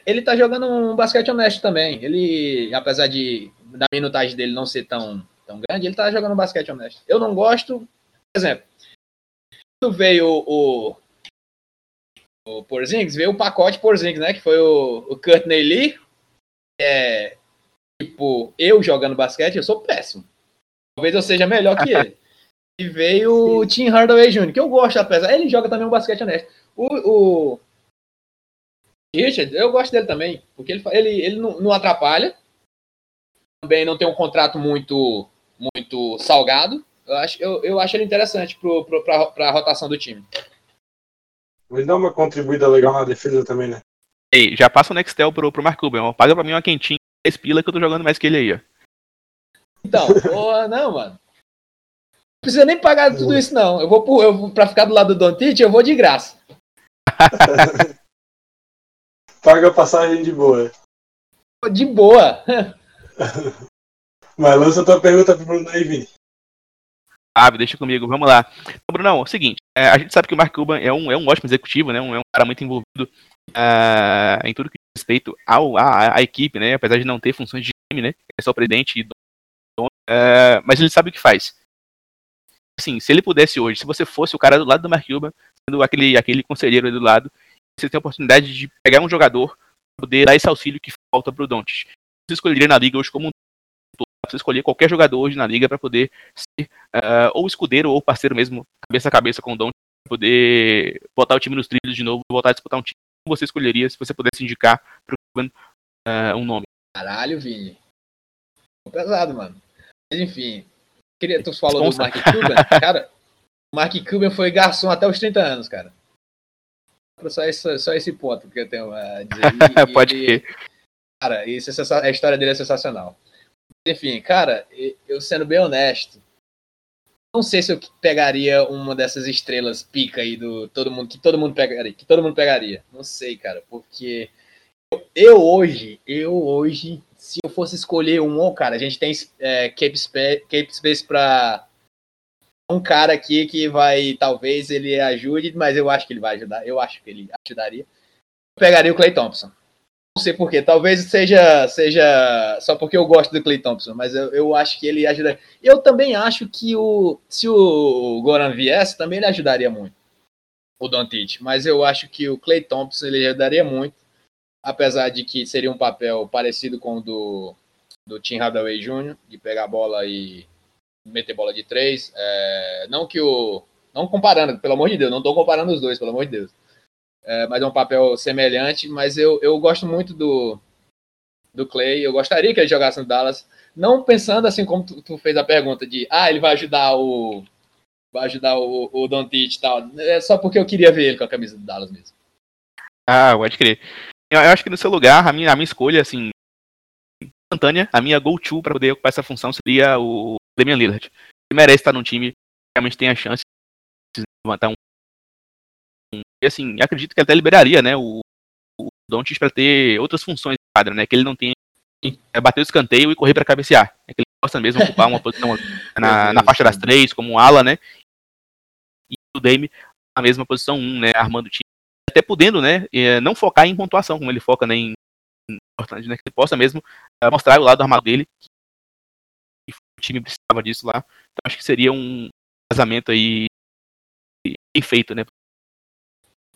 Ele tá jogando um basquete honesto também. Ele, apesar de da minutagem dele não ser tão, tão grande, ele tá jogando um basquete honesto. Eu não gosto, por exemplo, veio o, o Porzingis, veio o pacote Porzingis, né? Que foi o, o Courtney Lee. É, tipo, eu jogando basquete, eu sou péssimo. Talvez eu seja melhor que <laughs> ele. E veio o Tim Hardaway Jr., que eu gosto, apesar. Ele joga também um basquete honesto. O, o Richard, eu gosto dele também, porque ele, ele, ele não, não atrapalha. Também não tem um contrato muito, muito salgado. Eu acho, eu, eu acho ele interessante para a rotação do time. Ele dá uma contribuída legal na defesa também, né? Ei, já passa o Nextel pro, pro Mark Cuban. Paga pra mim uma quentinha, 10 pila que eu tô jogando mais que ele aí, ó. Então, <laughs> não, mano. Não precisa nem pagar tudo isso, não. Eu vou, pro- eu, vou- pra ficar do lado do Don Tite, eu vou de graça. <laughs> Paga a passagem de boa. De boa. <laughs> Mas lança tua pergunta pro Bruno aí, Vini. Ah, deixa comigo, vamos lá. Então, Brunão, é o seguinte, é, a gente sabe que o Mark Cuban é um, é um ótimo executivo, né? Um, é um cara muito envolvido ah, em tudo que diz respeito ao, à, à equipe, né? Apesar de não ter funções de time, né? É só presidente e dono, ah, mas ele sabe o que faz. Assim, se ele pudesse hoje, se você fosse o cara do lado do Mark Cuban, sendo aquele, aquele conselheiro do lado, você tem a oportunidade de pegar um jogador poder dar esse auxílio que falta pro Doncic. Você escolheria na liga hoje como um todo, você escolher qualquer jogador hoje na liga para poder ser ah, ou escudeiro ou parceiro mesmo, cabeça a cabeça com o Don, pra poder botar o time nos trilhos de novo voltar a disputar um time. Você escolheria se você pudesse indicar pro Cuban ah, um nome? Caralho, Vini. Pesado, mano. Mas enfim. Queria, tu falou do Responsa. Mark Cuban. <laughs> Cara, o Mark Cuban foi garçom até os 30 anos, cara. Só esse, só esse ponto que eu tenho a dizer. <laughs> E- Pode e- crer. Cara, isso é a história dele é sensacional. Enfim, cara, eu sendo bem honesto, não sei se eu pegaria uma dessas estrelas pica aí do todo mundo que todo mundo pegaria, que todo mundo pegaria. Não sei, cara, porque eu, eu hoje, eu hoje, se eu fosse escolher um, cara, a gente tem é, cape, space, cape space para um cara aqui que vai, talvez ele ajude, mas eu acho que ele vai ajudar, eu acho que ele ajudaria. Eu pegaria o Clay Thompson. Não sei porquê, talvez seja, seja só porque eu gosto do Clay Thompson, mas eu, eu acho que ele ajuda. Eu também acho que o se o Goran viesse, também ele ajudaria muito. O Doncic, mas eu acho que o Clay Thompson ele ajudaria muito, apesar de que seria um papel parecido com o do, do Tim Hardaway Jr., de pegar a bola e meter bola de três. É, não que o. Não comparando, pelo amor de Deus, não estou comparando os dois, pelo amor de Deus. É, mas é um papel semelhante, mas eu, eu gosto muito do, do Clay, eu gostaria que ele jogasse no Dallas, não pensando assim como tu, tu fez a pergunta de, ah, ele vai ajudar o vai ajudar o, o Doncic e tal, é só porque eu queria ver ele com a camisa do Dallas mesmo. Ah, pode crer. Eu, eu acho que no seu lugar, a minha, a minha escolha, assim, instantânea, a minha go-to para poder ocupar essa função seria o Damian Lillard. Ele merece estar num time que realmente tem a chance de levantar um. um- E assim, acredito que até liberaria, né, o, o Doncic para ter outras funções de quadra, né, que ele não tem é bater o escanteio e correr para cabecear. É que ele gosta mesmo de ocupar uma posição <laughs> na, na faixa das três, como um ala, né, e o Dame na mesma posição 1, né, armando o time até podendo, né, eh, não focar em pontuação, como ele foca, né, em importante, né, que ele possa mesmo eh, mostrar o lado armado dele, que o time precisava disso lá. Então acho que seria um casamento aí bem feito, né?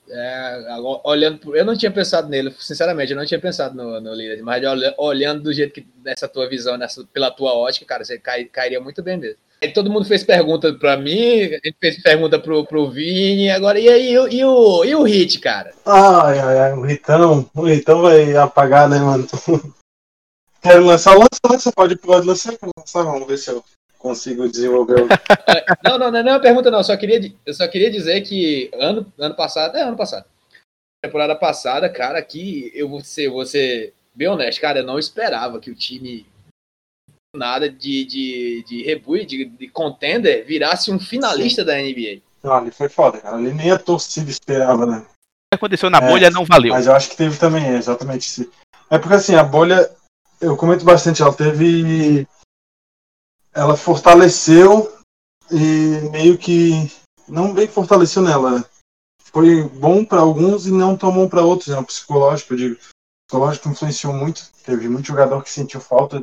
É, olhando, eu não tinha pensado nele, sinceramente, eu não tinha pensado no, no Lillard, mas olha- olhando do jeito que nessa tua visão, nessa, pela tua ótica, cara, você cai- cairia muito bem mesmo. Todo mundo fez pergunta pra mim, a gente fez pergunta pro, pro Vini, agora e aí, e, o- e o, e o Hit, cara? Ai, ai, ai, o Ritão, o Ritão vai apagar, né, mano? <laughs> Quero lançar, lança, lança, pode, pode lançar, lançar, vamos ver se eu consigo desenvolver o. <laughs> Não, não, não é uma pergunta, não. Eu só queria, eu só queria dizer que ano, ano passado, é ano passado. Temporada passada, cara, que eu vou ser, vou ser bem honesto, cara, eu não esperava que o time nada de, de, de rebuy, de, de contender, virasse um finalista da NBA. Não, ali foi foda, cara. Ali nem a torcida esperava, né? O que aconteceu na É, bolha não valeu. Mas eu acho que teve também, é, exatamente isso. É porque assim, a bolha, eu comento bastante, ela teve. Ela fortaleceu e meio que. Não bem fortaleceu nela. Foi bom para alguns e não tão bom para outros. Né? O psicológico, eu digo. O psicológico influenciou muito. Teve muito jogador que sentiu falta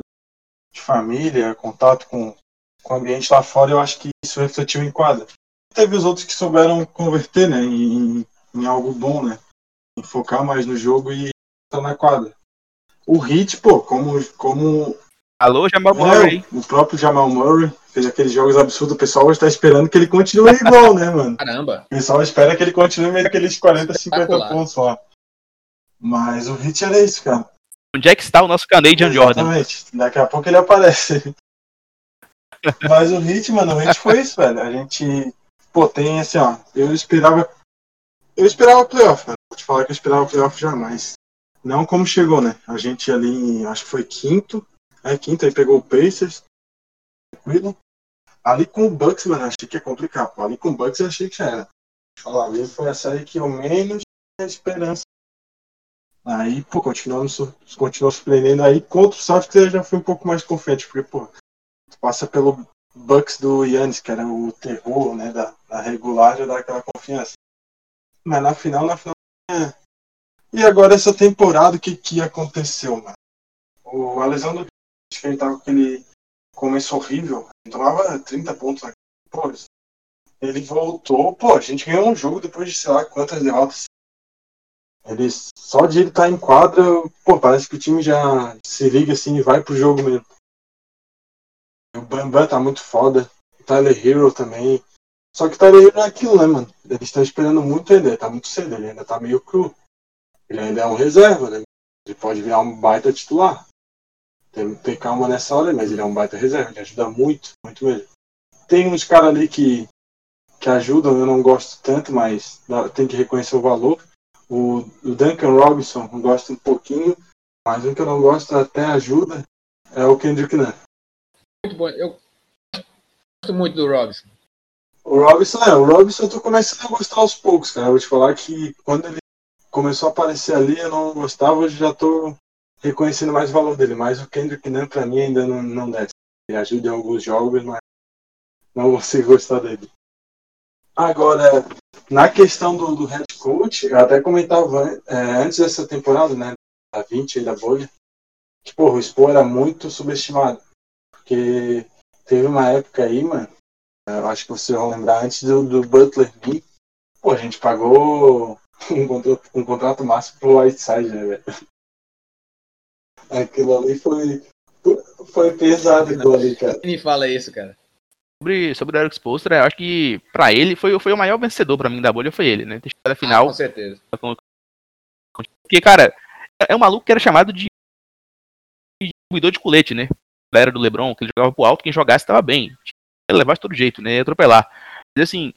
de família, contato com, com o ambiente lá fora. Eu acho que isso refletiu em quadra. Teve os outros que souberam converter né, em, em algo bom, né? Em focar mais no jogo e estar na quadra. O Hit, pô, como, como Alô, Jamal Murray. é, o próprio Jamal Murray fez aqueles jogos absurdos, o pessoal está esperando que ele continue igual, né, mano? Caramba. O pessoal espera que ele continue meio aqueles 40, 50 Espetacular. pontos lá. Mas o Hit era isso, cara. Onde é que está o nosso Canadian Jordan? Exatamente. Daqui a pouco ele aparece. <laughs> Mas o Hit, mano, o Hit foi isso, velho. A gente, pô, tem assim, ó. Eu esperava. Eu esperava playoff, cara. Vou te falar que eu esperava playoff jamais. não como chegou, né? A gente ali, acho que foi quinto, é quinto, aí pegou o Pacers, tranquilo. Ali com o Bucks, mano, achei que ia complicar. Pô. Ali com o Bucks eu achei que já era. Falar, ali foi a série que eu menos tinha esperança. Aí, pô, continuou, continuou surpreendendo. Aí contra o Celtics já fui um pouco mais confiante, porque, pô, passa pelo Bucks do Yannis, que era o terror, né, da, da regular, já dá aquela confiança. Mas na final, na final. É. E agora essa temporada, o que, que aconteceu, mano? O, a lesão do que ele tava com aquele começo horrível, tomava 30 pontos na pô, ele voltou, pô, a gente ganhou um jogo depois de sei lá quantas derrotas. Ele, só de ele estar tá em quadra, pô, parece que o time já se liga assim e vai pro jogo mesmo. O Bambam tá muito foda. O Tyler Hero também. Só que o Tyler Hero é aquilo, né, mano? Eles estão esperando muito ainda. Tá muito cedo, ele ainda tá meio cru. Ele ainda é um reserva, né? Ele pode virar um baita titular. Tem que ter calma nessa hora, mas ele é um baita reserva. Ele ajuda muito, muito mesmo. Tem uns caras ali que, que ajudam, eu não gosto tanto, mas tem que reconhecer o valor. O, o Duncan Robinson eu gosto um pouquinho, mas um que eu não gosto até ajuda é o Kendrick Nunn muito bom. Eu gosto muito do Robson. O Robson, é, o Robson eu tô começando a gostar aos poucos, cara. Eu vou te falar que quando ele começou a aparecer ali, eu não gostava, hoje já tô reconhecendo mais o valor dele. Mas o Kendrick Nunn, pra mim, ainda não, não desce. Ele ajuda em alguns jogos, mas não consigo <laughs> gostar dele. Agora, na questão do, do head coach, eu até comentava é, antes dessa temporada, né, da 20 da bolha, que porra, o Spo era muito subestimado. Porque teve uma época aí, mano, eu acho que vocês vão lembrar, antes do, do Butler vir, pô, a gente pagou um contrato, um contrato máximo pro Whiteside, né, velho? Aquilo ali foi, foi pesado aquilo ali, cara. Me fala isso, cara. Sobre, sobre o Eric Spoelstra, eu acho que pra ele foi, foi o maior vencedor pra mim da bolha, foi ele, né? Ter chegado a final. Ah, com certeza. Porque, cara, é um maluco que era chamado de distribuidor de colete, né? da era do LeBron, que ele jogava pro alto, quem jogasse estava bem. Ele levar de todo jeito, né? Ia atropelar. Mas assim,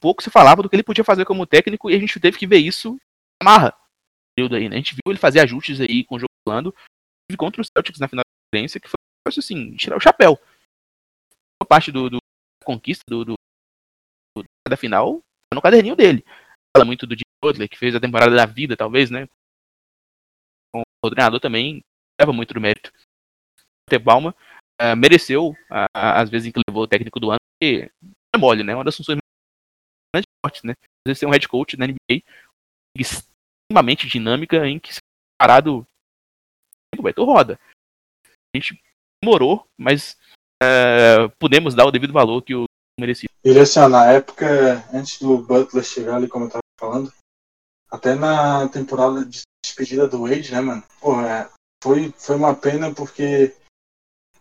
pouco se falava do que ele podia fazer como técnico e a gente teve que ver isso amarra. Aí, né? A gente viu ele fazer ajustes aí com o jogo rolando contra os Celtics na final da conferência, que foi assim, tirar o chapéu. Parte do, do conquista do, do, do, da final tá no caderninho dele. Fala muito do Jim Butler, que fez a temporada da vida, talvez, né? O treinador também leva muito do mérito. Palma uh, mereceu, uh, às vezes, em que levou o técnico do ano, porque é mole, né? Uma das funções mais fortes, né? Às vezes ser um head coach na NBA extremamente dinâmica, em que parado tu roda. A gente demorou, mas uh, podemos dar o devido valor que o merecia. Ele, assim, ó, na época, antes do Butler chegar ali, como eu tava falando, até na temporada de despedida do Wade, né, mano? Pô, é, foi, foi uma pena porque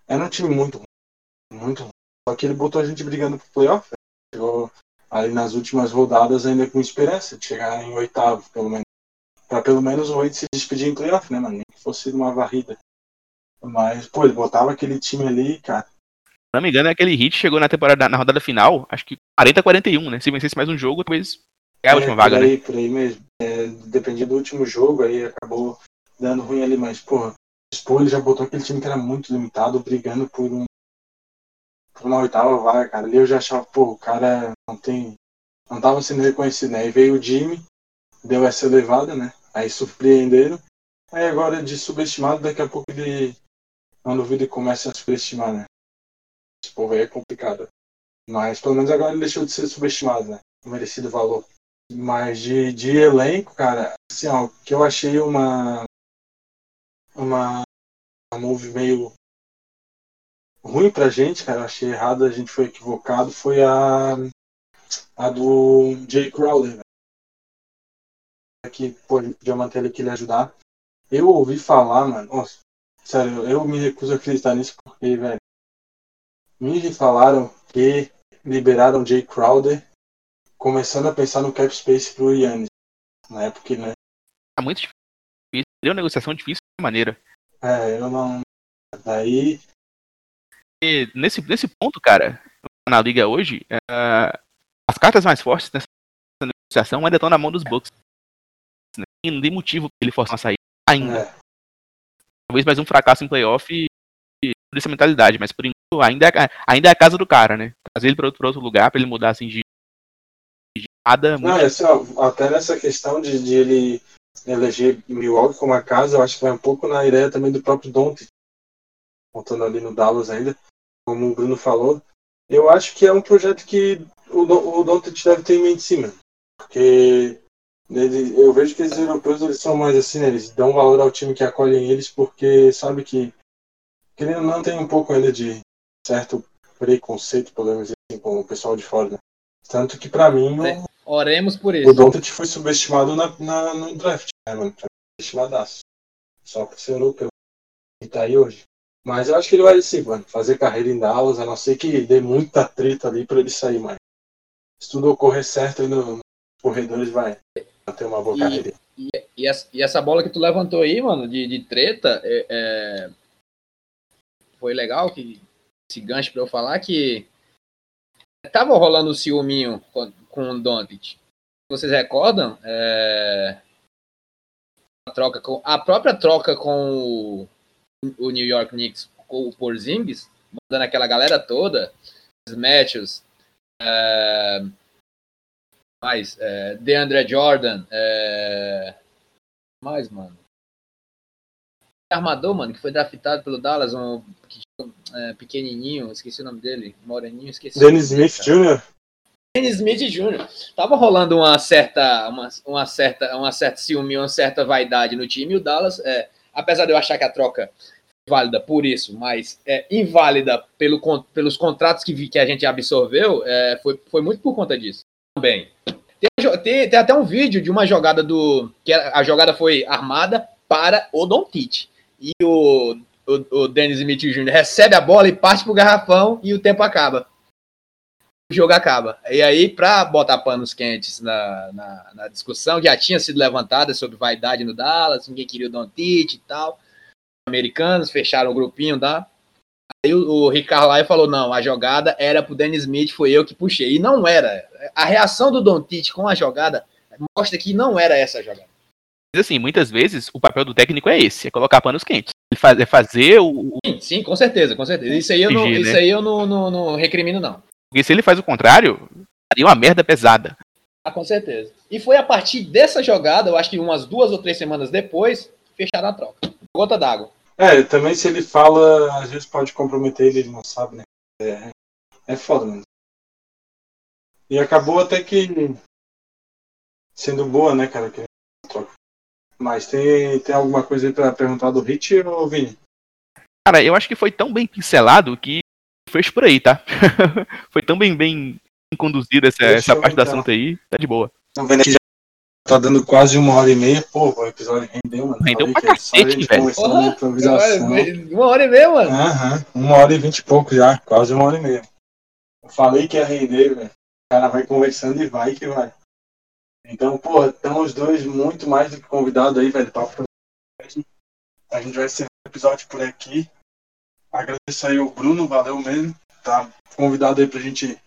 era um time muito ruim. Muito ruim. Só que ele botou a gente brigando pro playoff. Né? Chegou ali nas últimas rodadas ainda com esperança de chegar em oitavo, pelo menos. Pra pelo menos o Wade se despedir em playoff, né, mano? Nem que fosse uma varrida. Mas, pô, ele botava aquele time ali, cara. Se não me engano, aquele hit chegou na temporada, na rodada final, acho que 40 a 41, né? Se vencesse mais um jogo, talvez é a última vaga, por aí, né? Por aí mesmo. É, dependia do último jogo, aí acabou dando ruim ali, mas, porra, Expo ele já botou aquele time que era muito limitado, brigando por um por uma oitava vaga, cara. Ali eu já achava, pô, o cara não tem. não tava sendo reconhecido, né? Aí veio o Jimmy, deu essa elevada, né? Aí surpreenderam. Aí agora de subestimado, daqui a pouco ele. Não duvido que comece a subestimar, né? Povo aí é complicado. Mas pelo menos agora ele deixou de ser subestimado, né? O merecido valor. Mas de, de elenco, cara, assim, ó, que eu achei uma uma, uma move meio ruim pra gente, cara. Achei errado, a gente foi equivocado. Foi a, a do Jay Crowder, Que pô, podia manter ele aqui ele ajudar. Eu ouvi falar, mano. Nossa, sério, eu me recuso a acreditar nisso porque, velho. Me falaram que liberaram Jay Crowder começando a pensar no cap space pro Yannis. Na época, né? É muito difícil. Uma negociação difícil maneira. É, eu não. Daí. E nesse, nesse ponto, cara, na liga hoje, uh, as cartas mais fortes nessa negociação ainda estão na mão dos Bucks. Né? não tem motivo pra ele forçar uma saída ainda. É. Talvez mais um fracasso em playoff e e por essa mentalidade, mas por enquanto ainda é, a- ainda é a casa do cara, né? Trazer ele pra outro, outro lugar, pra ele mudar assim de, de nada. Não, é assim, ó, até nessa questão de, de ele eleger Milwaukee como a casa, eu acho que vai um pouco na ideia também do próprio Doncic, contando ali no Dallas ainda, como o Bruno falou. Eu acho que é um projeto que o, o Doncic deve ter em mente sim, mano. Porque ele- eu vejo que esses europeus eles são mais assim, né? Eles dão valor ao time que acolhem eles porque sabe que querendo ou não tem um pouco ainda de certo preconceito, podemos dizer assim, com o pessoal de fora, né? Tanto que pra mim o-. Oremos por o isso. Doncic foi subestimado na, na- no draft, né, mano? Foi Subestimadaço. Só por ser europeu. E tá aí hoje. Mas eu acho que ele vai sim, mano, fazer carreira em Dallas, a não ser que dê muita treta ali pra ele sair mais. Se tudo ocorrer certo aí no- nos corredores, vai ter uma boa E- carreira. E essa, e essa bola que tu levantou aí, mano, de, de treta, é, é, foi legal que esse gancho pra eu falar que tava rolando o ciúminho com, com o Doncic. Vocês recordam? É, a, troca com, a própria troca com o, o New York Knicks com o Porzingis, mandando aquela galera toda, os Matthews, é, mais, é, DeAndre Jordan, é, mais, mano. Armador, mano, que foi draftado pelo Dallas, um é, pequenininho, esqueci o nome dele, moreninho, esqueci. Dennis dele, Smith. Jr., Dennis Smith Jr. Tava rolando uma certa, uma, uma certa, uma certa ciúme, uma certa vaidade no time. E o Dallas, é, apesar de eu achar que a troca válida por isso, mas é inválida pelo, pelos contratos que, vi- que a gente absorveu, é, foi, foi muito por conta disso também. Tem, tem- tem até um vídeo de uma jogada do. que a jogada foi armada para o Doncic. E o, o, o Dennis Smith Jr. recebe a bola e parte pro garrafão e o tempo acaba o jogo acaba. E aí, para botar panos quentes na, na, na discussão, já tinha sido levantada sobre vaidade no Dallas, ninguém queria o Doncic e tal. Americanos fecharam o grupinho, tá? Aí o, o Carlisle falou: não, a jogada era pro Dennis Smith, foi eu que puxei. E não era. A reação do Doncic com a jogada mostra que não era essa a jogada. Mas assim, muitas vezes o papel do técnico é esse, é colocar panos quentes. Ele faz, é fazer o. o- Sim, sim, com certeza, com certeza. Isso aí eu não, Fingir, isso né? aí eu não, não, não recrimino, não. Porque se ele faz o contrário, daria uma merda pesada. Ah, com certeza. E foi a partir dessa jogada, eu acho que umas duas ou três semanas depois, fecharam a troca. Gota d'água. É, também se ele fala, às vezes pode comprometer ele, ele não sabe, né? É, é foda, mano. E acabou até que sendo boa, né, cara? Que. Mas tem, tem alguma coisa aí pra perguntar do Hit ou Vini? Cara, eu acho que foi tão bem pincelado que fez por aí, tá? <laughs> foi tão bem, bem conduzida essa, essa parte do entrar. assunto aí, tá de boa. Estão vendo aqui já tá dando quase uma hora e meia. Pô, o episódio rendeu, mano. Rendeu pra cacete, velho. improvisação. Uma hora e meia, mano. Aham, uma hora e vinte e pouco já, quase uma hora e meia. Eu falei que ia render, velho. O cara vai conversando e vai que vai. Então, porra, estão os dois muito mais do que convidados aí, velho. Papo. A gente vai encerrar o episódio por aqui. Agradeço aí o Bruno, valeu mesmo. Tá convidado aí pra gente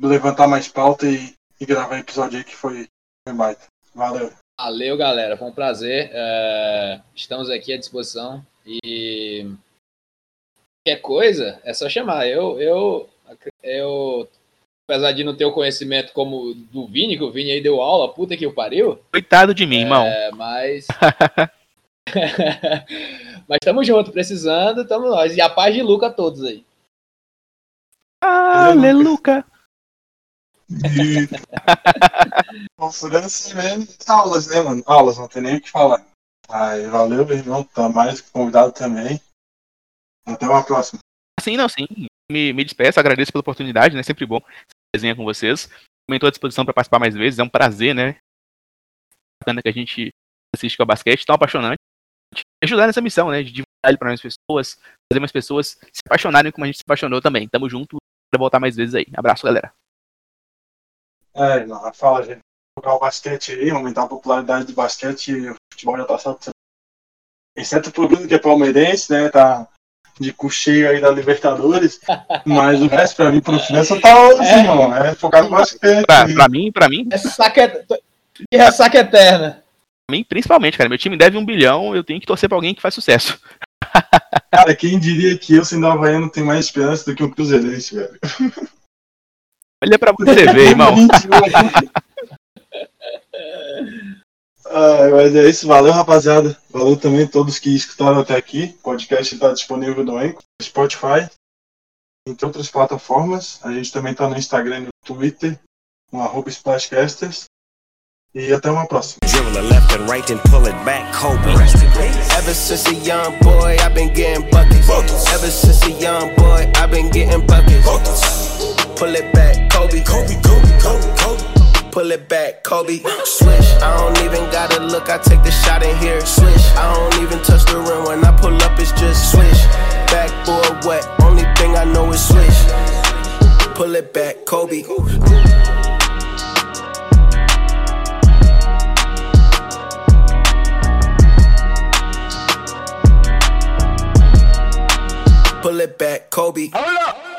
levantar mais pauta e, e gravar episódio aí que foi, foi baita. Valeu. Valeu, galera. Foi um prazer. É, Estamos aqui à disposição. E qualquer coisa, é só chamar. Eu, eu, eu, apesar de não ter o conhecimento como do Vini, que o Vini aí deu aula, puta que o pariu, Coitado de mim, irmão. é, mas. <laughs> <laughs> mas tamo junto, precisando, tamo nós. E a paz de Luca a todos aí. Aleluia. E... Conferência <laughs> mesmo. Aulas, né, mano? Aulas, não tem nem o que falar. Aí, valeu, meu irmão. Tá mais convidado também. Até uma próxima. Sim, não, sim. Me, me despeço, agradeço pela oportunidade, né? Sempre bom desenhar com vocês. Estou à disposição para participar mais vezes, é um prazer, né? Bacana que a gente assiste com o basquete, tão apaixonante. Ajudar nessa missão, né? De divulgar ele para mais pessoas, fazer mais pessoas se apaixonarem como a gente se apaixonou também. Tamo junto para voltar mais vezes aí. Abraço, galera. É, fala, gente. Jogar o basquete aí, aumentar a popularidade do basquete o futebol já tá só. Exceto pro Bruno, que é palmeirense, né? Tá de cu cheio aí da Libertadores. Mas o resto, pra mim, pro finança tá hoje, É. irmão. É focar no basquete. Pra, pra mim, pra mim, Ressaca, et- e ressaca eterna. mim, principalmente, cara. Meu time deve um bilhão, eu tenho que torcer pra alguém que faz sucesso. <laughs> Cara, quem diria que eu, sendo Havaiano, tenho mais esperança do que um Cruzeirense, velho? Olha pra você ver, irmão. <laughs> <laughs> Ah, mas é isso, valeu rapaziada. Valeu também todos que escutaram até aqui. O podcast está disponível no Anchor, Spotify, entre outras plataformas. A gente também está no Instagram e no Twitter, no arroba Splashcasters. E até uma próxima. Ever since a young boy, I've been getting buckets. Ever since a young boy, I've been getting buckets. Pull it back, Kobe. Kobe, Kobe, Kobe, Kobe. Pull it back, Kobe. Swish. I don't even gotta look. I take the shot in here. Swish. I don't even touch the rim when I pull up. It's just swish. Backboard wet. Only thing I know is swish. Pull it back, Kobe. Pull it back, Kobe. Hold up.